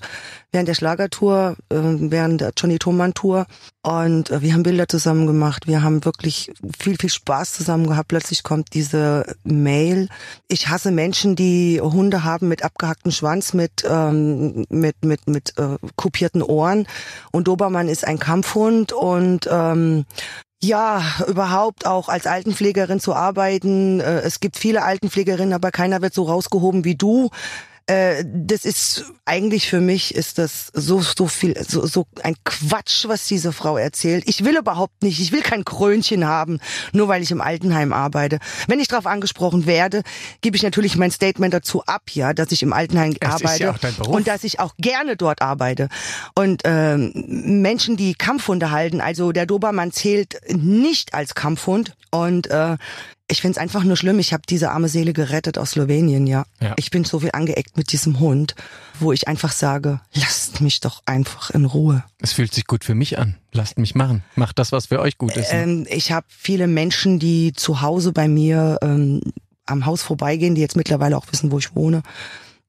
S3: während der Schlagertour, äh, während der Johnny Thoman Tour und äh, wir haben Bilder zusammen gemacht. Wir haben wirklich viel viel Spaß zusammen gehabt. Plötzlich kommt diese Mail. Ich hasse Menschen, die Hunde haben mit abgehacktem Schwanz, mit ähm, mit mit mit äh, kopierten Ohren und Dobermann ist ein Kampfhund und ähm, ja, überhaupt auch als Altenpflegerin zu arbeiten. Äh, Es gibt viele Altenpflegerinnen, aber keiner wird so rausgehoben wie du. Äh, Das ist eigentlich für mich ist das so so viel so so ein Quatsch, was diese Frau erzählt. Ich will überhaupt nicht, ich will kein Krönchen haben, nur weil ich im Altenheim arbeite. Wenn ich darauf angesprochen werde, gebe ich natürlich mein Statement dazu ab, ja, dass ich im Altenheim
S2: Es ist ja
S3: arbeite
S2: auch dein Beruf.
S3: und dass ich auch gerne dort arbeite. Und ähm, Menschen, die Kampfhunde halten, also der Dobermann zählt nicht als Kampfhund. Und äh, ich find's einfach nur schlimm. Ich habe diese arme Seele gerettet aus Slowenien, ja.
S2: Ja.
S3: Ich bin so viel angeeckt mit diesem Hund, wo ich einfach sage, lasst mich doch einfach in Ruhe.
S2: Es fühlt sich gut für mich an. Lasst mich machen. Macht das, was für euch gut ist. ne?
S3: Ähm, ich habe viele Menschen, die zu Hause bei mir ähm, am Haus vorbeigehen, die jetzt mittlerweile auch wissen, wo ich wohne,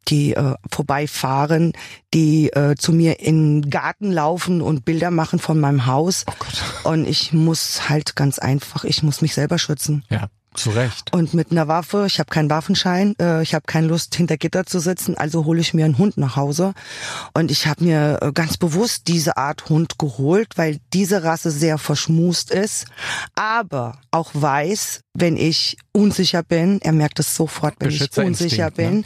S3: die äh, vorbeifahren, die äh, zu mir in den Garten laufen und Bilder machen von meinem Haus.
S2: oh Gott.
S3: Und ich muss halt ganz einfach, ich muss mich selber schützen.
S2: Ja, zu Recht.
S3: Und mit einer Waffe, ich habe keinen Waffenschein, äh, ich habe keine Lust hinter Gitter zu sitzen, also hole ich mir einen Hund nach Hause. Und ich habe mir äh, ganz bewusst diese Art Hund geholt, weil diese Rasse sehr verschmust ist, aber auch weiß, wenn ich unsicher bin, er merkt es sofort, wenn ich
S2: Beschützerinstinkt,
S3: unsicher
S2: ne?
S3: bin.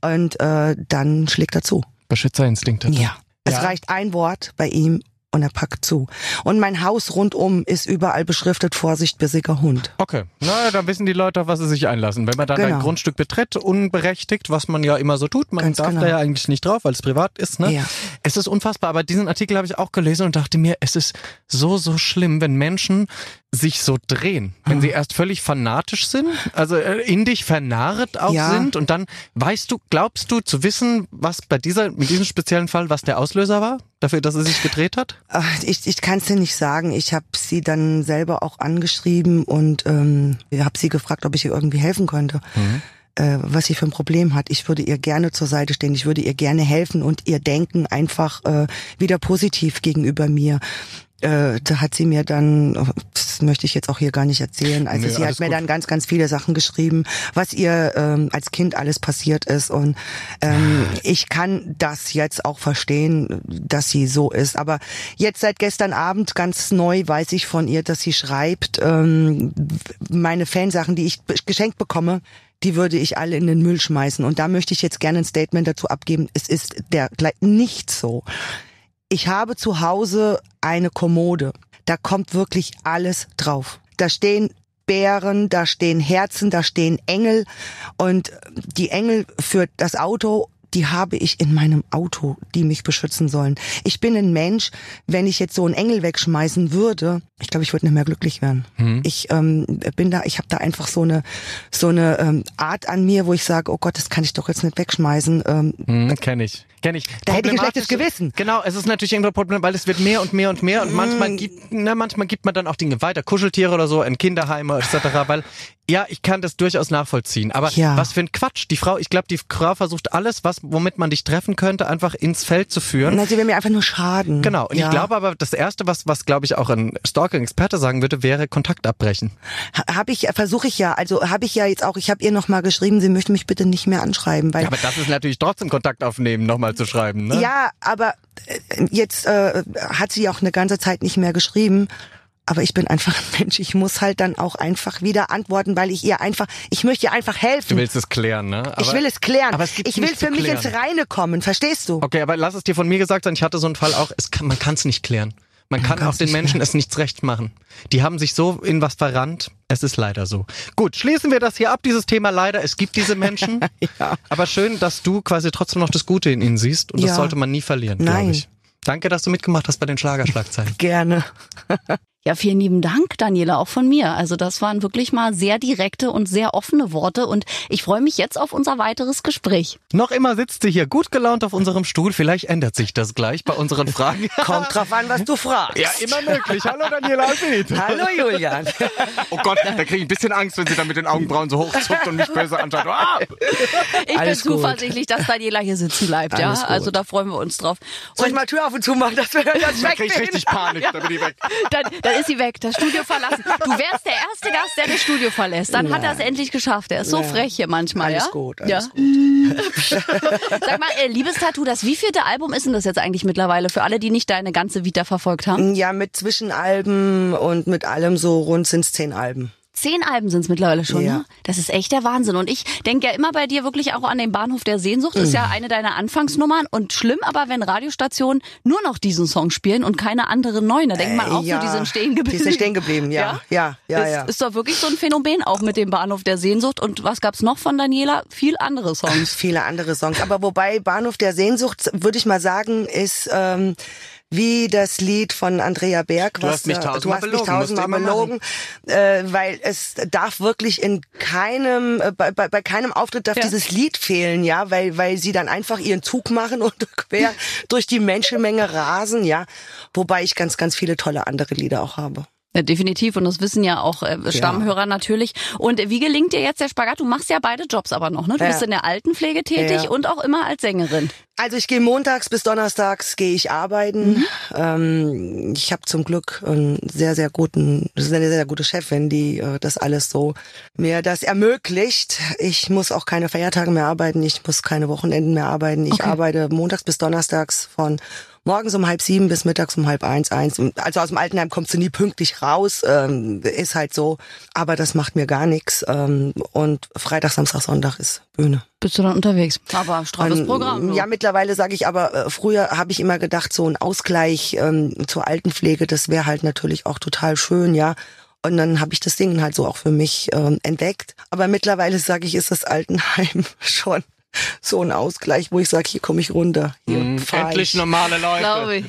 S3: Und äh, dann schlägt er zu.
S2: Beschützerinstinkte.
S3: Ja. Es
S2: Ja.
S3: reicht ein Wort bei ihm und er packt zu. Und mein Haus rundum ist überall beschriftet Vorsicht, bissiger Hund.
S2: Okay, na, dann wissen die Leute, auf was sie sich einlassen. Wenn man dann
S3: Genau.
S2: ein Grundstück betritt, unberechtigt, was man ja immer so tut, man
S3: Ganz
S2: darf
S3: genau.
S2: da ja eigentlich nicht drauf, weil es privat ist, ne?
S3: Ja.
S2: Es ist unfassbar, aber diesen Artikel habe ich auch gelesen und dachte mir, es ist so, so schlimm, wenn Menschen sich so drehen. Wenn
S3: Ah.
S2: sie erst völlig fanatisch sind, also äh, in dich vernarrt auch
S3: Ja.
S2: sind und dann weißt du, glaubst du zu wissen, was bei dieser, mit diesem speziellen Fall, was der Auslöser war, dafür, dass er sich gedreht hat?
S3: Ich, ich kann es dir nicht sagen. Ich habe sie dann selber auch angeschrieben und ähm, habe sie gefragt, ob ich ihr irgendwie helfen könnte. Äh, was sie für ein Problem hat. Ich würde ihr gerne zur Seite stehen. Ich würde ihr gerne helfen und ihr Denken einfach äh, wieder positiv gegenüber mir. Äh, da hat sie mir dann, das möchte ich jetzt auch hier gar nicht erzählen, also
S2: Nö,
S3: sie hat mir
S2: gut.
S3: dann ganz, ganz viele Sachen geschrieben, was ihr ähm, als Kind alles passiert ist. Und ähm, ich kann das jetzt auch verstehen, dass sie so ist, aber jetzt seit gestern Abend ganz neu weiß ich von ihr, dass sie schreibt, ähm, meine Fansachen, die ich geschenkt bekomme, die würde ich alle in den Müll schmeißen. Und da möchte ich jetzt gerne ein Statement dazu abgeben, es ist der nicht so. Ich habe zu Hause eine Kommode. Da kommt wirklich alles drauf. Da stehen Bären, da stehen Herzen, da stehen Engel und die Engel für das Auto, die habe ich in meinem Auto, die mich beschützen sollen. Ich bin ein Mensch, wenn ich jetzt so einen Engel wegschmeißen würde, ich glaube, ich würde nicht mehr glücklich werden. Ich ähm, bin da, ich habe da einfach so eine so eine ähm, Art an mir, wo ich sage, oh Gott, das kann ich doch jetzt nicht wegschmeißen. Ähm,
S2: Hm, kenn ich. Kenn ich.
S3: Da hätte ich ein schlechtes Gewissen.
S2: Genau, es ist natürlich irgendwo Problem, weil es wird mehr und mehr und mehr und manchmal
S3: Mm.
S2: gibt, ne, manchmal gibt man dann auch Dinge weiter, Kuscheltiere oder so, in Kinderheime etc., weil ja, ich kann das durchaus nachvollziehen. Aber
S3: Ja.
S2: was für ein Quatsch. Die Frau, ich glaube, die Frau versucht alles, was, womit man dich treffen könnte, einfach ins Feld zu führen.
S3: Na, sie will mir einfach nur schaden.
S2: Genau. Und
S3: ja.
S2: ich glaube aber, das Erste, was, was glaube ich auch ein Stalking-Experte sagen würde, wäre Kontakt abbrechen.
S3: habe ich versuche ich ja, also habe ich ja jetzt auch, ich habe ihr noch mal geschrieben, sie möchte mich bitte nicht mehr anschreiben, weil
S2: Ja, aber das ist natürlich trotzdem Kontakt aufnehmen, nochmal zu schreiben, ne?
S3: Ja, aber äh, jetzt äh, hat sie auch eine ganze Zeit nicht mehr geschrieben. Aber ich bin einfach ein Mensch. Ich muss halt dann auch einfach wieder antworten, weil ich ihr einfach, ich möchte ihr einfach
S2: Du
S3: helfen.
S2: willst es klären, ne? Aber,
S3: ich will es klären.
S2: aber es gibt's
S3: ich will für mich ins Reine kommen. Verstehst du?
S2: Okay, aber lass es dir von mir gesagt sein, ich hatte so einen Fall auch, es kann, man kann es nicht klären. Man kann auch den Menschen es nichts recht machen. Die haben sich so in was verrannt. Es ist leider so. Gut, schließen wir das hier ab, dieses Thema leider. Es gibt diese Menschen.
S3: Ja.
S2: Aber schön, dass du quasi trotzdem noch das Gute in ihnen siehst. Und das
S3: Ja.
S2: sollte man nie verlieren, glaube ich. Danke, dass du mitgemacht hast bei den Schlagerschlagzeilen.
S3: Gerne.
S1: Ja, vielen lieben Dank, Daniela, auch von mir. Also das waren wirklich mal sehr direkte und sehr offene Worte und ich freue mich jetzt auf unser weiteres Gespräch.
S2: noch immer sitzt sie hier gut gelaunt auf unserem Stuhl. Vielleicht ändert sich das gleich bei unseren Fragen.
S3: Kommt drauf an, was du fragst.
S2: ja, immer möglich. Hallo Daniela Alfred.
S3: Hallo Julian.
S2: Oh Gott, da kriege ich ein bisschen Angst, wenn sie dann mit den Augenbrauen so hochzuckt und mich böse anschaut. Ah!
S1: Ich
S3: Alles
S1: bin
S3: gut.
S1: zuversichtlich, dass Daniela hier sitzen bleibt. Ja,
S3: gut.
S1: also da freuen wir uns drauf.
S3: Soll ich mal Tür auf und zu machen, dass wir das
S2: Da
S3: weg
S2: kriege ich richtig Panik, da bin ich weg.
S1: Dann, dann ist sie weg, das Studio verlassen. Du wärst der erste Gast, der das Studio verlässt. Dann hat er es endlich geschafft. Er ist so
S3: Ja.
S1: frech hier manchmal,
S3: Alles
S1: ja?
S3: gut, alles
S1: ja.
S3: gut.
S1: Sag mal, äh, Liebestattoo, das wievielte Album ist denn das jetzt eigentlich mittlerweile für alle, die nicht deine ganze Vita verfolgt haben?
S3: Ja, mit Zwischenalben und mit allem so rund sind's zehn Alben.
S1: Zehn Alben sind es mittlerweile schon,
S3: Ja.
S1: ne? Das ist echt der Wahnsinn. Und ich denke ja immer bei dir wirklich auch an den Bahnhof der Sehnsucht. Ist
S3: Mhm.
S1: ja eine deiner Anfangsnummern. Und schlimm aber, wenn Radiostationen nur noch diesen Song spielen und keine anderen neuen. Da denkt man auch
S3: Äh, ja,
S1: so, die sind stehen geblieben.
S3: Die sind stehen geblieben, ja. Ja, ja,
S1: ist,
S3: ja.
S1: ist doch wirklich so ein Phänomen, auch mit dem Bahnhof der Sehnsucht. Und was gab's noch von Daniela? Viel andere Songs.
S3: viele andere Songs. Aber wobei Bahnhof der Sehnsucht, würde ich mal sagen, ist ähm, wie das Lied von Andrea Berg.
S2: Du hast mich
S3: äh,
S2: tausendmal
S3: du hast mich
S2: belogen,
S3: tausendmal belogen, äh, weil es darf wirklich in keinem, äh, bei, bei, bei keinem Auftritt darf
S1: Ja.
S3: dieses Lied fehlen, ja, weil, weil sie dann einfach ihren Zug machen und quer durch die Menschenmenge rasen, ja. Wobei ich ganz, ganz viele tolle andere Lieder auch habe.
S1: Ja, definitiv. Und das wissen ja auch äh, Stammhörer natürlich. Und wie gelingt dir jetzt der Spagat? Du machst ja beide Jobs aber noch, ne? Du
S3: Ja.
S1: bist in der Altenpflege tätig
S3: Ja.
S1: und auch immer als Sängerin.
S3: Also ich gehe montags bis donnerstags gehe ich arbeiten.
S1: Mhm.
S3: Ähm, ich habe zum Glück einen sehr sehr guten, das ist eine sehr, sehr gute Chefin, die äh, das alles so mir das ermöglicht. Ich muss auch keine Feiertage mehr arbeiten, ich muss keine Wochenenden mehr arbeiten. Ich
S1: Okay.
S3: arbeite montags bis donnerstags von morgens um halb sieben bis mittags um halb eins, eins. Also aus dem Altenheim kommst du nie pünktlich raus, ähm, ist halt so. Aber das macht mir gar nichts. Ähm, und Freitag, Samstag, Sonntag ist Bühne.
S1: Bist du dann unterwegs? Aber straffes
S3: Und,
S1: Programm. du.
S3: Ja, mittlerweile sage ich aber, äh, früher habe ich immer gedacht, so ein Ausgleich ähm, zur Altenpflege, das wäre halt natürlich auch total schön, ja. Und dann habe ich das Ding halt so auch für mich ähm, entdeckt. Aber mittlerweile sage ich, ist das Altenheim schon so ein Ausgleich, wo ich sage, hier komme ich runter. Hier fahr
S2: Endlich
S3: ich.
S2: normale Leute.
S1: glaube ich.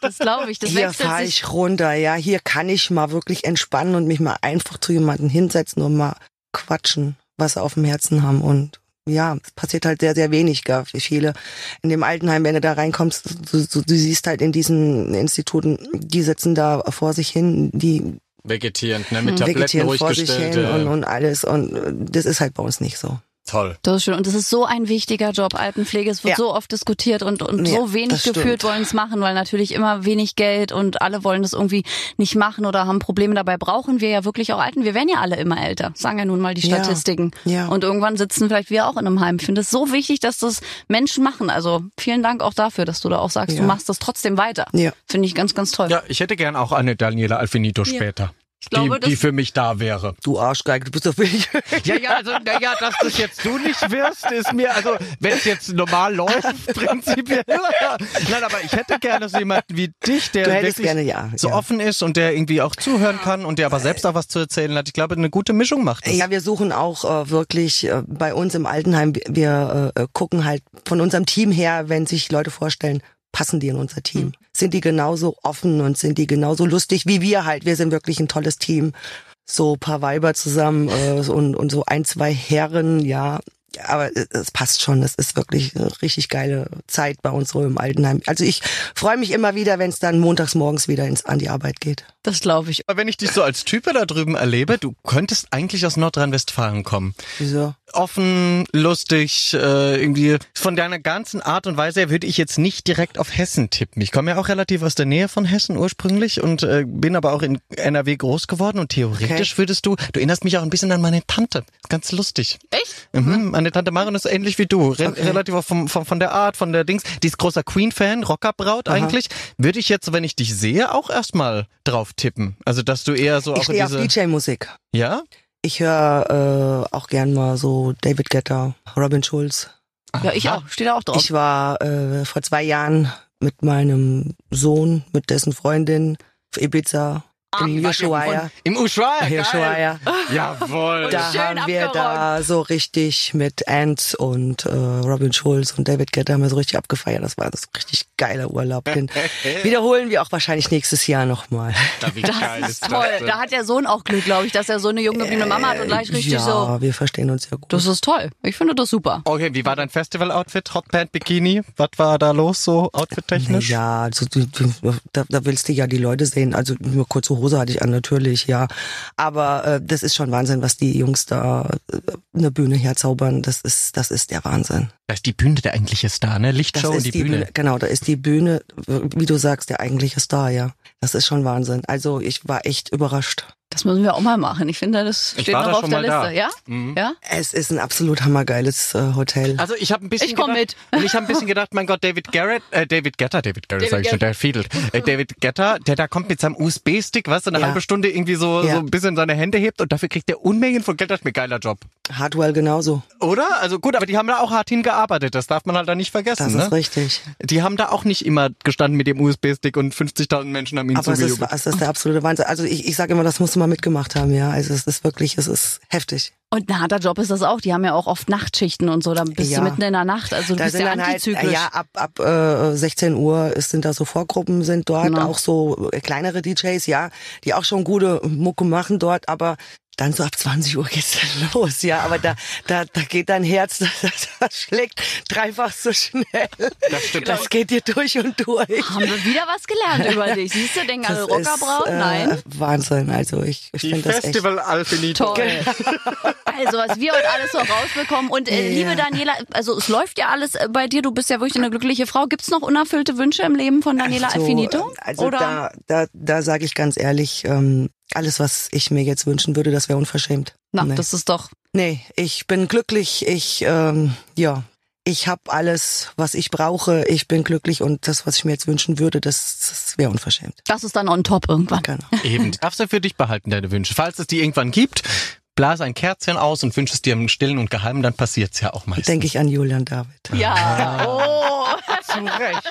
S1: Das glaube ich. Das
S3: Hier fahre ich runter, ja. Hier kann ich mal wirklich entspannen und mich mal einfach zu jemandem hinsetzen und mal quatschen, was sie auf dem Herzen haben. Und ja, es passiert halt sehr, sehr wenig, gell, für viele. In dem Altenheim, wenn du da reinkommst, du, du, du siehst halt in diesen Instituten, die sitzen da vor sich hin, die
S2: Vegetierend, ne? Mit Tabletten
S3: vegetieren
S2: ruhig
S3: vor sich hin und,
S2: äh,
S3: und alles. Und das ist halt bei uns nicht so.
S2: Toll.
S1: Das ist schön. Und das ist so ein wichtiger Job, Altenpflege. Es wird
S3: Ja.
S1: so oft diskutiert und, und
S3: Ja,
S1: so wenig gefühlt wollen es machen, weil natürlich immer wenig Geld und alle wollen das irgendwie nicht machen oder haben Probleme. Dabei brauchen wir ja wirklich auch Alten. Wir werden ja alle immer älter, sagen ja nun mal die
S3: Ja,
S1: Statistiken.
S3: ja.
S1: Und irgendwann sitzen vielleicht wir auch in einem Heim. Ich finde es so wichtig, dass das Menschen machen. Also vielen Dank auch dafür, dass du da auch sagst,
S3: Ja.
S1: du machst das trotzdem weiter.
S3: Ja.
S1: Finde ich ganz, ganz toll.
S2: Ja, ich hätte gern auch eine Daniela Alfinito später.
S1: Glaube,
S2: die, die für mich da wäre.
S3: Du Arschgeige, du bist doch billig.
S2: Ja, ja, also, naja, dass das jetzt du nicht wirst, ist mir, also, wenn es jetzt normal läuft, prinzipiell. Nein, aber ich hätte gerne so jemanden wie dich, der wirklich
S3: gerne, ja,
S2: so
S3: ja.
S2: offen ist und der irgendwie auch zuhören kann und der aber selbst auch was zu erzählen hat. Ich glaube, eine gute Mischung macht das.
S3: Ja, wir suchen auch äh, wirklich äh, bei uns im Altenheim, wir- wir äh, gucken halt von unserem Team her, wenn sich Leute vorstellen, passen die in unser Team? Sind die genauso offen und sind die genauso lustig wie wir halt? Wir sind wirklich ein tolles Team. So paar Weiber zusammen äh, und, und so ein, zwei Herren, ja. Aber es passt schon. Es ist wirklich eine richtig geile Zeit bei uns so im Altenheim. Also ich freue mich immer wieder, wenn es dann montags morgens wieder ins, an die Arbeit geht.
S1: Das glaube ich.
S2: Aber wenn ich dich so als Type da drüben erlebe, du könntest eigentlich aus Nordrhein-Westfalen kommen.
S3: Wieso?
S2: Offen, lustig, äh, irgendwie von deiner ganzen Art und Weise her würde ich jetzt nicht direkt auf Hessen tippen. Ich komme ja auch relativ aus der Nähe von Hessen ursprünglich und äh, bin aber auch in NRW groß geworden und theoretisch
S3: Okay.
S2: würdest du, du erinnerst mich auch ein bisschen an meine Tante. Ganz lustig.
S1: Echt?
S2: Mhm, meine Tante Marion ist ähnlich wie du. Re
S3: Okay.
S2: Relativ auch vom, vom, von der Art, von der Dings. Die ist großer Queen-Fan, Rockerbraut eigentlich. Würde ich jetzt, wenn ich dich sehe, auch erstmal drauf tippen. Also, dass du eher so
S3: Ich
S2: auch
S3: stehe auf
S2: in diese...
S3: DJ-Musik.
S2: Ja?
S3: Ich höre äh, auch gern mal so David Guetta, Robin Schulz.
S1: Ja, ich auch. Steht da auch drauf.
S3: Ich war äh, vor zwei Jahren mit meinem Sohn, mit dessen Freundin auf Ibiza im Ushuaia.
S2: Im Ushuaia, geil.
S3: Ushuaia.
S2: Jawohl.
S3: Da
S1: Schön
S3: haben wir
S1: abgeräumt.
S3: da so richtig mit Ants und äh, Robin Schulz und David Guetta haben wir so richtig abgefeiert. Das war das richtig geiler Urlaub. Den wiederholen wir auch wahrscheinlich nächstes Jahr nochmal.
S2: Wie geil
S1: Das ist toll. Da hat der Sohn auch Glück, glaube ich, dass er so eine junge gebliebene Mama hat und gleich richtig
S3: ja,
S1: so.
S3: wir verstehen uns ja gut.
S1: Das ist toll. Ich finde das super.
S2: Okay, wie war dein Festival-Outfit? Hotpant, Bikini? Was war da los so outfit-technisch?
S3: Ja, also da, da willst du ja die Leute sehen. Also nur kurze Hose hatte ich an, natürlich, ja. Aber äh, das ist schon Wahnsinn, was die Jungs da äh, eine Bühne herzaubern. Das ist, das ist der Wahnsinn.
S2: Da ist die Bühne der eigentliche Star, ne? Lichtshow und die, Bühne.
S3: Genau, da ist die Bühne, wie du sagst, der eigentliche Star, ja. Das ist schon Wahnsinn. Also ich war echt überrascht.
S1: Das müssen wir auch mal machen. Ich finde, das steht noch
S2: da
S1: auf der
S2: da.
S1: Liste. Ja?
S2: Mhm.
S1: Ja?
S3: Es ist ein absolut hammergeiles äh, Hotel.
S2: Also ich habe ein bisschen
S1: Ich komm
S2: gedacht, Und ich habe ein bisschen gedacht, mein Gott, David Garrett, äh, David Getter, David Garrett
S1: David
S2: sag ich schon, der fiedelt. Äh, David Getter, der da kommt mit seinem USB-Stick, was eine
S3: Ja.
S2: halbe Stunde irgendwie so,
S3: Ja.
S2: so ein bisschen seine Hände hebt und dafür kriegt er Unmengen von Geld. Das ist mir geiler Job.
S3: Hardwell genauso.
S2: Oder? Also gut, aber die haben da auch hart hingearbeitet. Das darf man halt da nicht vergessen.
S3: Das
S2: ne?
S3: ist richtig.
S2: Die haben da auch nicht immer gestanden mit dem USB-Stick und 50.000 Menschen haben ihnen
S3: Aber es ist,
S2: zugejubelt.
S3: es ist der absolute Wahnsinn. Also ich, ich sage immer, das musst du mal mitgemacht haben, ja. Also es ist wirklich, es ist heftig.
S1: Und ein harter Job ist das auch. Die haben ja auch oft Nachtschichten und so. Da bist
S3: Ja.
S1: du mitten in der Nacht. Also du
S3: Da
S1: bist ja
S3: halt,
S1: antizyklisch.
S3: ja, ab, ab äh, 16 Uhr sind da so Vorgruppen sind dort,
S1: Genau.
S3: auch so kleinere DJs, ja, die auch schon gute Mucke machen dort, aber dann so ab 20 Uhr geht's dann los, ja, aber da, da, da geht dein Herz, das, das schlägt dreifach so schnell.
S2: Das stimmt.
S3: Das geht dir durch und durch.
S1: Haben wir wieder was gelernt über dich. Siehst du, denken alle
S3: Das
S1: Rockerbraut?
S3: ist, äh,
S1: Nein.
S3: Wahnsinn, also ich, ich finde das echt.
S2: Festival Alfinito.
S1: Toll. Also, was wir heute alles so rausbekommen. Und äh,
S3: Ja.
S1: liebe Daniela, also es läuft ja alles äh, bei dir. Du bist ja wirklich eine glückliche Frau. Gibt's noch unerfüllte Wünsche im Leben von Daniela
S3: Also,
S1: Alfinito?
S3: Also
S1: Oder?
S3: da, da, da sage ich ganz ehrlich, ähm, alles, was ich mir jetzt wünschen würde, das wäre unverschämt.
S1: Na,
S3: nee.
S1: das ist doch.
S3: nee, ich bin glücklich, ich, ähm, ja, ich habe alles, was ich brauche, ich bin glücklich und das, was ich mir jetzt wünschen würde, das, das wäre unverschämt.
S1: Das ist dann on top irgendwann.
S3: Genau.
S2: Eben. Darfst du für dich behalten, deine Wünsche. Falls es die irgendwann gibt, blase ein Kerzchen aus und wünsch es dir im Stillen und Geheimen, dann passiert's ja auch meistens.
S3: Denke ich an Julian David.
S1: Ja. Oh.
S2: Zu Recht.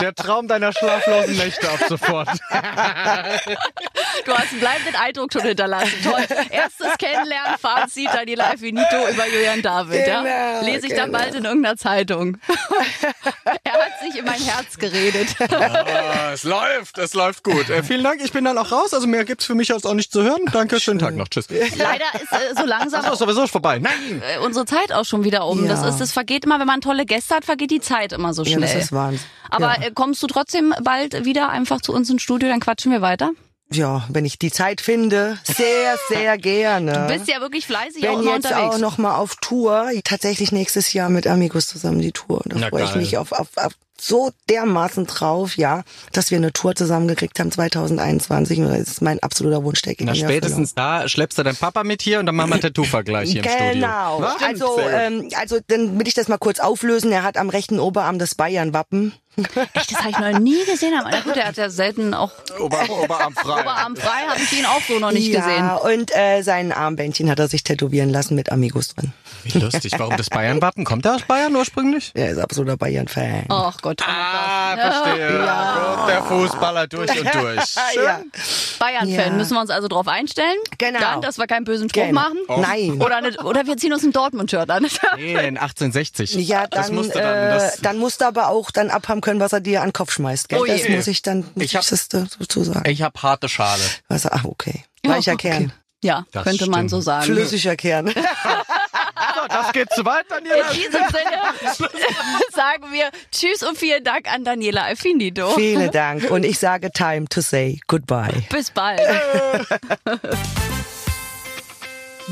S2: Der Traum deiner schlaflosen Nächte ab sofort.
S1: Du hast einen bleibenden Eindruck schon hinterlassen. Toll. Erstes Kennenlernen, Fazit, Daniela Alfinito über Julian David. ja?
S3: Genau,
S1: Lese ich dann
S3: genau.
S1: bald in irgendeiner Zeitung. er hat sich in mein Herz geredet.
S2: Ah, es läuft, es läuft gut. Äh, vielen Dank, ich bin dann auch raus. Also mehr gibt's für mich jetzt auch nicht zu hören. Danke, schönen Tag noch. Tschüss.
S1: Leider ist äh, so langsam
S2: Achso, ist sowieso vorbei. Nein!
S1: äh, unsere Zeit auch schon wieder um.
S3: Ja.
S1: Das ist, es vergeht immer, wenn man tolle Gäste hat, vergeht die Zeit immer so
S3: Ja,
S1: schnell.
S3: das ist Wahnsinn.
S1: Aber
S3: ja.
S1: äh, kommst du trotzdem bald wieder einfach zu uns ins Studio, dann quatschen wir weiter?
S3: ja, wenn ich die Zeit finde, sehr, sehr gerne.
S1: Du bist ja wirklich fleißig auch
S3: bin
S1: immer
S3: jetzt
S1: unterwegs.
S3: auch noch mal auf Tour. Tatsächlich nächstes Jahr mit Amigos zusammen die Tour. Da freue ich mich auf, auf, auf so dermaßen drauf, ja, dass wir eine Tour zusammengekriegt haben 2021. Und das ist mein absoluter Wunsch, der
S2: Na, spätestens da schleppst du deinen Papa mit hier und dann machen wir Tattoo-Vergleich hier im Studio.
S3: Genau. Also, ähm, also dann will ich das mal kurz auflösen. Er hat am rechten Oberarm das Bayern-Wappen.
S1: Echt, das habe ich noch nie gesehen. Aber na gut, er hat ja selten auch
S2: Ober, Oberarm frei.
S1: Oberarm frei, habe ich ihn auch so noch nicht
S3: ja,
S1: gesehen.
S3: und äh, sein Armbändchen hat er sich tätowieren lassen mit Amigos drin.
S2: Wie lustig. Warum das Bayern-Wappen? Kommt er aus Bayern ursprünglich?
S3: Er ist absoluter Bayern-Fan.
S1: Ach Gott,
S2: Ah, verstehe. Gut, der Fußballer durch und durch.
S3: Ja.
S1: Bayern-Fan.
S3: Ja.
S1: Müssen wir uns also drauf einstellen?
S3: Genau.
S1: Dann, dass wir keinen bösen Spruch
S3: Genau.
S1: machen?
S3: Nein.
S1: Oder, eine, oder wir ziehen uns ein Dortmund-Shirt an.
S2: Nee, in 1860.
S3: Ja,
S2: das
S3: dann,
S2: musste dann.
S3: äh,
S2: Das,
S3: dann musst du aber auch dann abhaben können, was er dir an den Kopf schmeißt. Gell?
S1: Oh
S3: das muss ich dann
S2: Ich hab-
S3: ich das dazu sagen.
S2: ich habe harte Schale.
S3: Was, ach, okay.
S1: Ja,
S3: Weicher
S1: okay.
S3: Kern.
S1: Ja,
S2: Das
S1: könnte man
S2: stimmt.
S1: so sagen.
S3: Flüssiger Kern.
S5: Das geht zu weit, Daniela.
S6: In diesem Sinne sagen wir Tschüss und vielen Dank an Daniela Alfinito.
S3: Vielen Dank. Und ich sage time to say goodbye.
S6: Bis bald.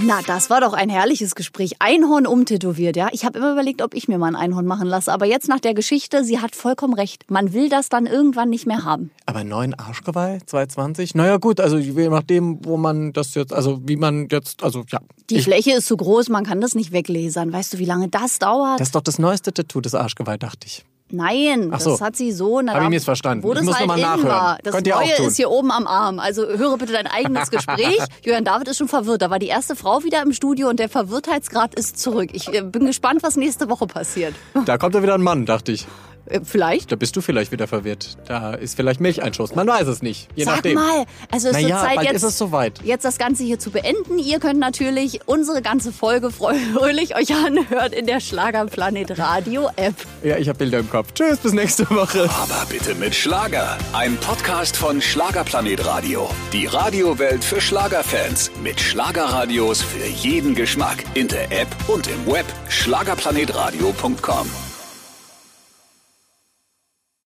S1: Na, das war doch ein herrliches Gespräch. Einhorn umtätowiert, ja. Ich habe immer überlegt, ob ich mir mal ein Einhorn machen lasse. Aber jetzt nach der Geschichte, sie hat vollkommen recht. Man will das dann irgendwann nicht mehr haben.
S2: Aber neuen Arschgeweih, 220? Naja gut, also je nachdem, wo man das jetzt, also wie man jetzt, also ja.
S1: Die
S2: Ich-
S1: Fläche ist zu groß, man kann das nicht weglasern. Weißt du, wie lange das dauert?
S2: das ist doch das neueste Tattoo, das Arschgeweih, dachte ich.
S1: Nein,
S2: so.
S1: das hat sie so. Na,
S2: Hab ich missverstanden.
S1: Wo
S2: Ich
S1: das
S2: muss
S1: halt
S2: nachhören.
S1: war. Das
S2: Könnt
S1: Neue ist hier oben am Arm. Also höre bitte dein eigenes Gespräch. Julian David ist schon verwirrt. Da war die erste Frau wieder im Studio und der Verwirrtheitsgrad ist zurück. Ich äh, bin gespannt, was nächste Woche passiert.
S2: Da kommt ja wieder ein Mann, dachte ich.
S1: Äh, Vielleicht.
S2: Da bist du vielleicht wieder verwirrt. Da ist vielleicht Milcheinschuss. Man weiß es nicht. Je
S1: Sag
S2: nachdem.
S1: mal, also es
S2: Naja,
S1: Zeit jetzt,
S2: ist es soweit.
S1: jetzt das Ganze hier zu beenden. Ihr könnt natürlich unsere ganze Folge fröhlich euch anhören in der Schlagerplanet Radio App.
S2: Ja, ich habe Bilder im Kopf. Tschüss, bis nächste Woche.
S4: Aber bitte mit Schlager. Ein Podcast von Schlagerplanet Radio. Die Radiowelt für Schlagerfans. Mit Schlagerradios für jeden Geschmack. In der App und im Web. Schlagerplanetradio.com.